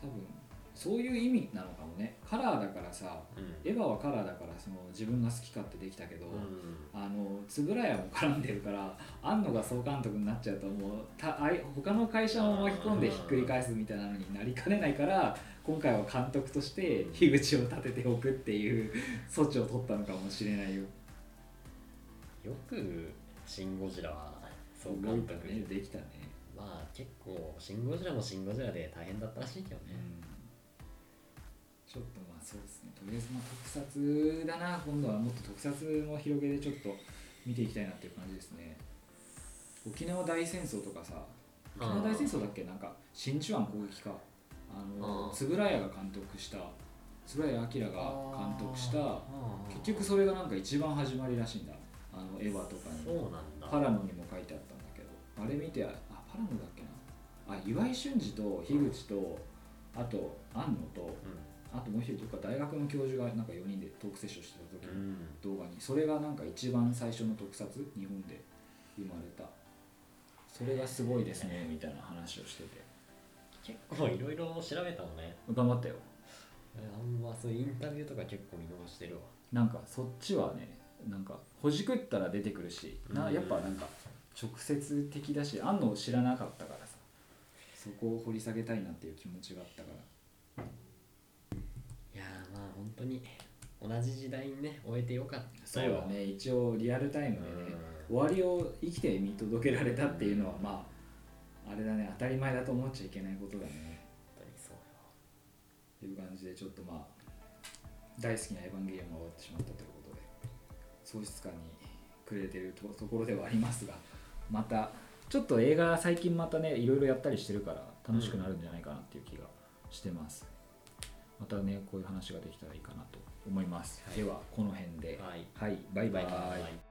多分そういう意味なのかもね。カラーだからさうん。うんエヴァはカラーだからその自分が好き勝手できたけど、うん。あの円谷も絡んでるから庵野が総監督になっちゃうともうたあい他の会社も巻き込んでひっくり返すみたいなのになりかねないから今回は監督として樋口を立てておくっていう措置を取ったのかもしれないよ。よく「シン・ゴジラ」は総監督、たねできたね。まあ結構「シン・ゴジラ」も「シン・ゴジラ」で大変だったらしいけどね、ちょっとまあそうですね。とりあえずまあ特撮だな。今度はもっと特撮の広げでちょっと見ていきたいなっていう感じですね。沖縄大戦争とかさ沖縄大戦争だっけ？なんか真珠湾攻撃か。あの円谷が監督した円谷明が監督した結局それがなんか一番始まりらしいんだ。あのエヴァとかにパラノにも書いてあったんだけど。あれ見てあパラノだっけな？あ岩井俊二と樋口とあと庵野とうあともう一人どっか大学の教授がなんか4人でトークセッションしてた時のん、動画にそれがなんか一番最初の特撮日本で生まれた。それがすごいですねみたいな話をしてて。結構いろいろ調べたのね。頑張ったよ。あんまそうインタビューとか結構見逃してるわ。なんかそっちはねなんかほじくったら出てくるしなうん。やっぱなんか直接的だしあんの知らなかったからさ。そこを掘り下げたいなっていう気持ちがあったから本当に同じ時代にね終えてよかったよそうだね。一応リアルタイムでね終わりを生きて見届けられたっていうのはまああれだね。当たり前だと思っちゃいけないことだね。本当にそうよ。っていう感じでちょっとまあ大好きな「エヴァンゲリオン」が終わってしまったということで喪失感に暮れてるとところではありますがまたちょっと映画最近またねいろいろやったりしてるから楽しくなるんじゃないかなっていう気がしてます、またねこういう話ができたらいいかなと思います、はい。ではこの辺で。はい。はい。バイバイ。バイバイ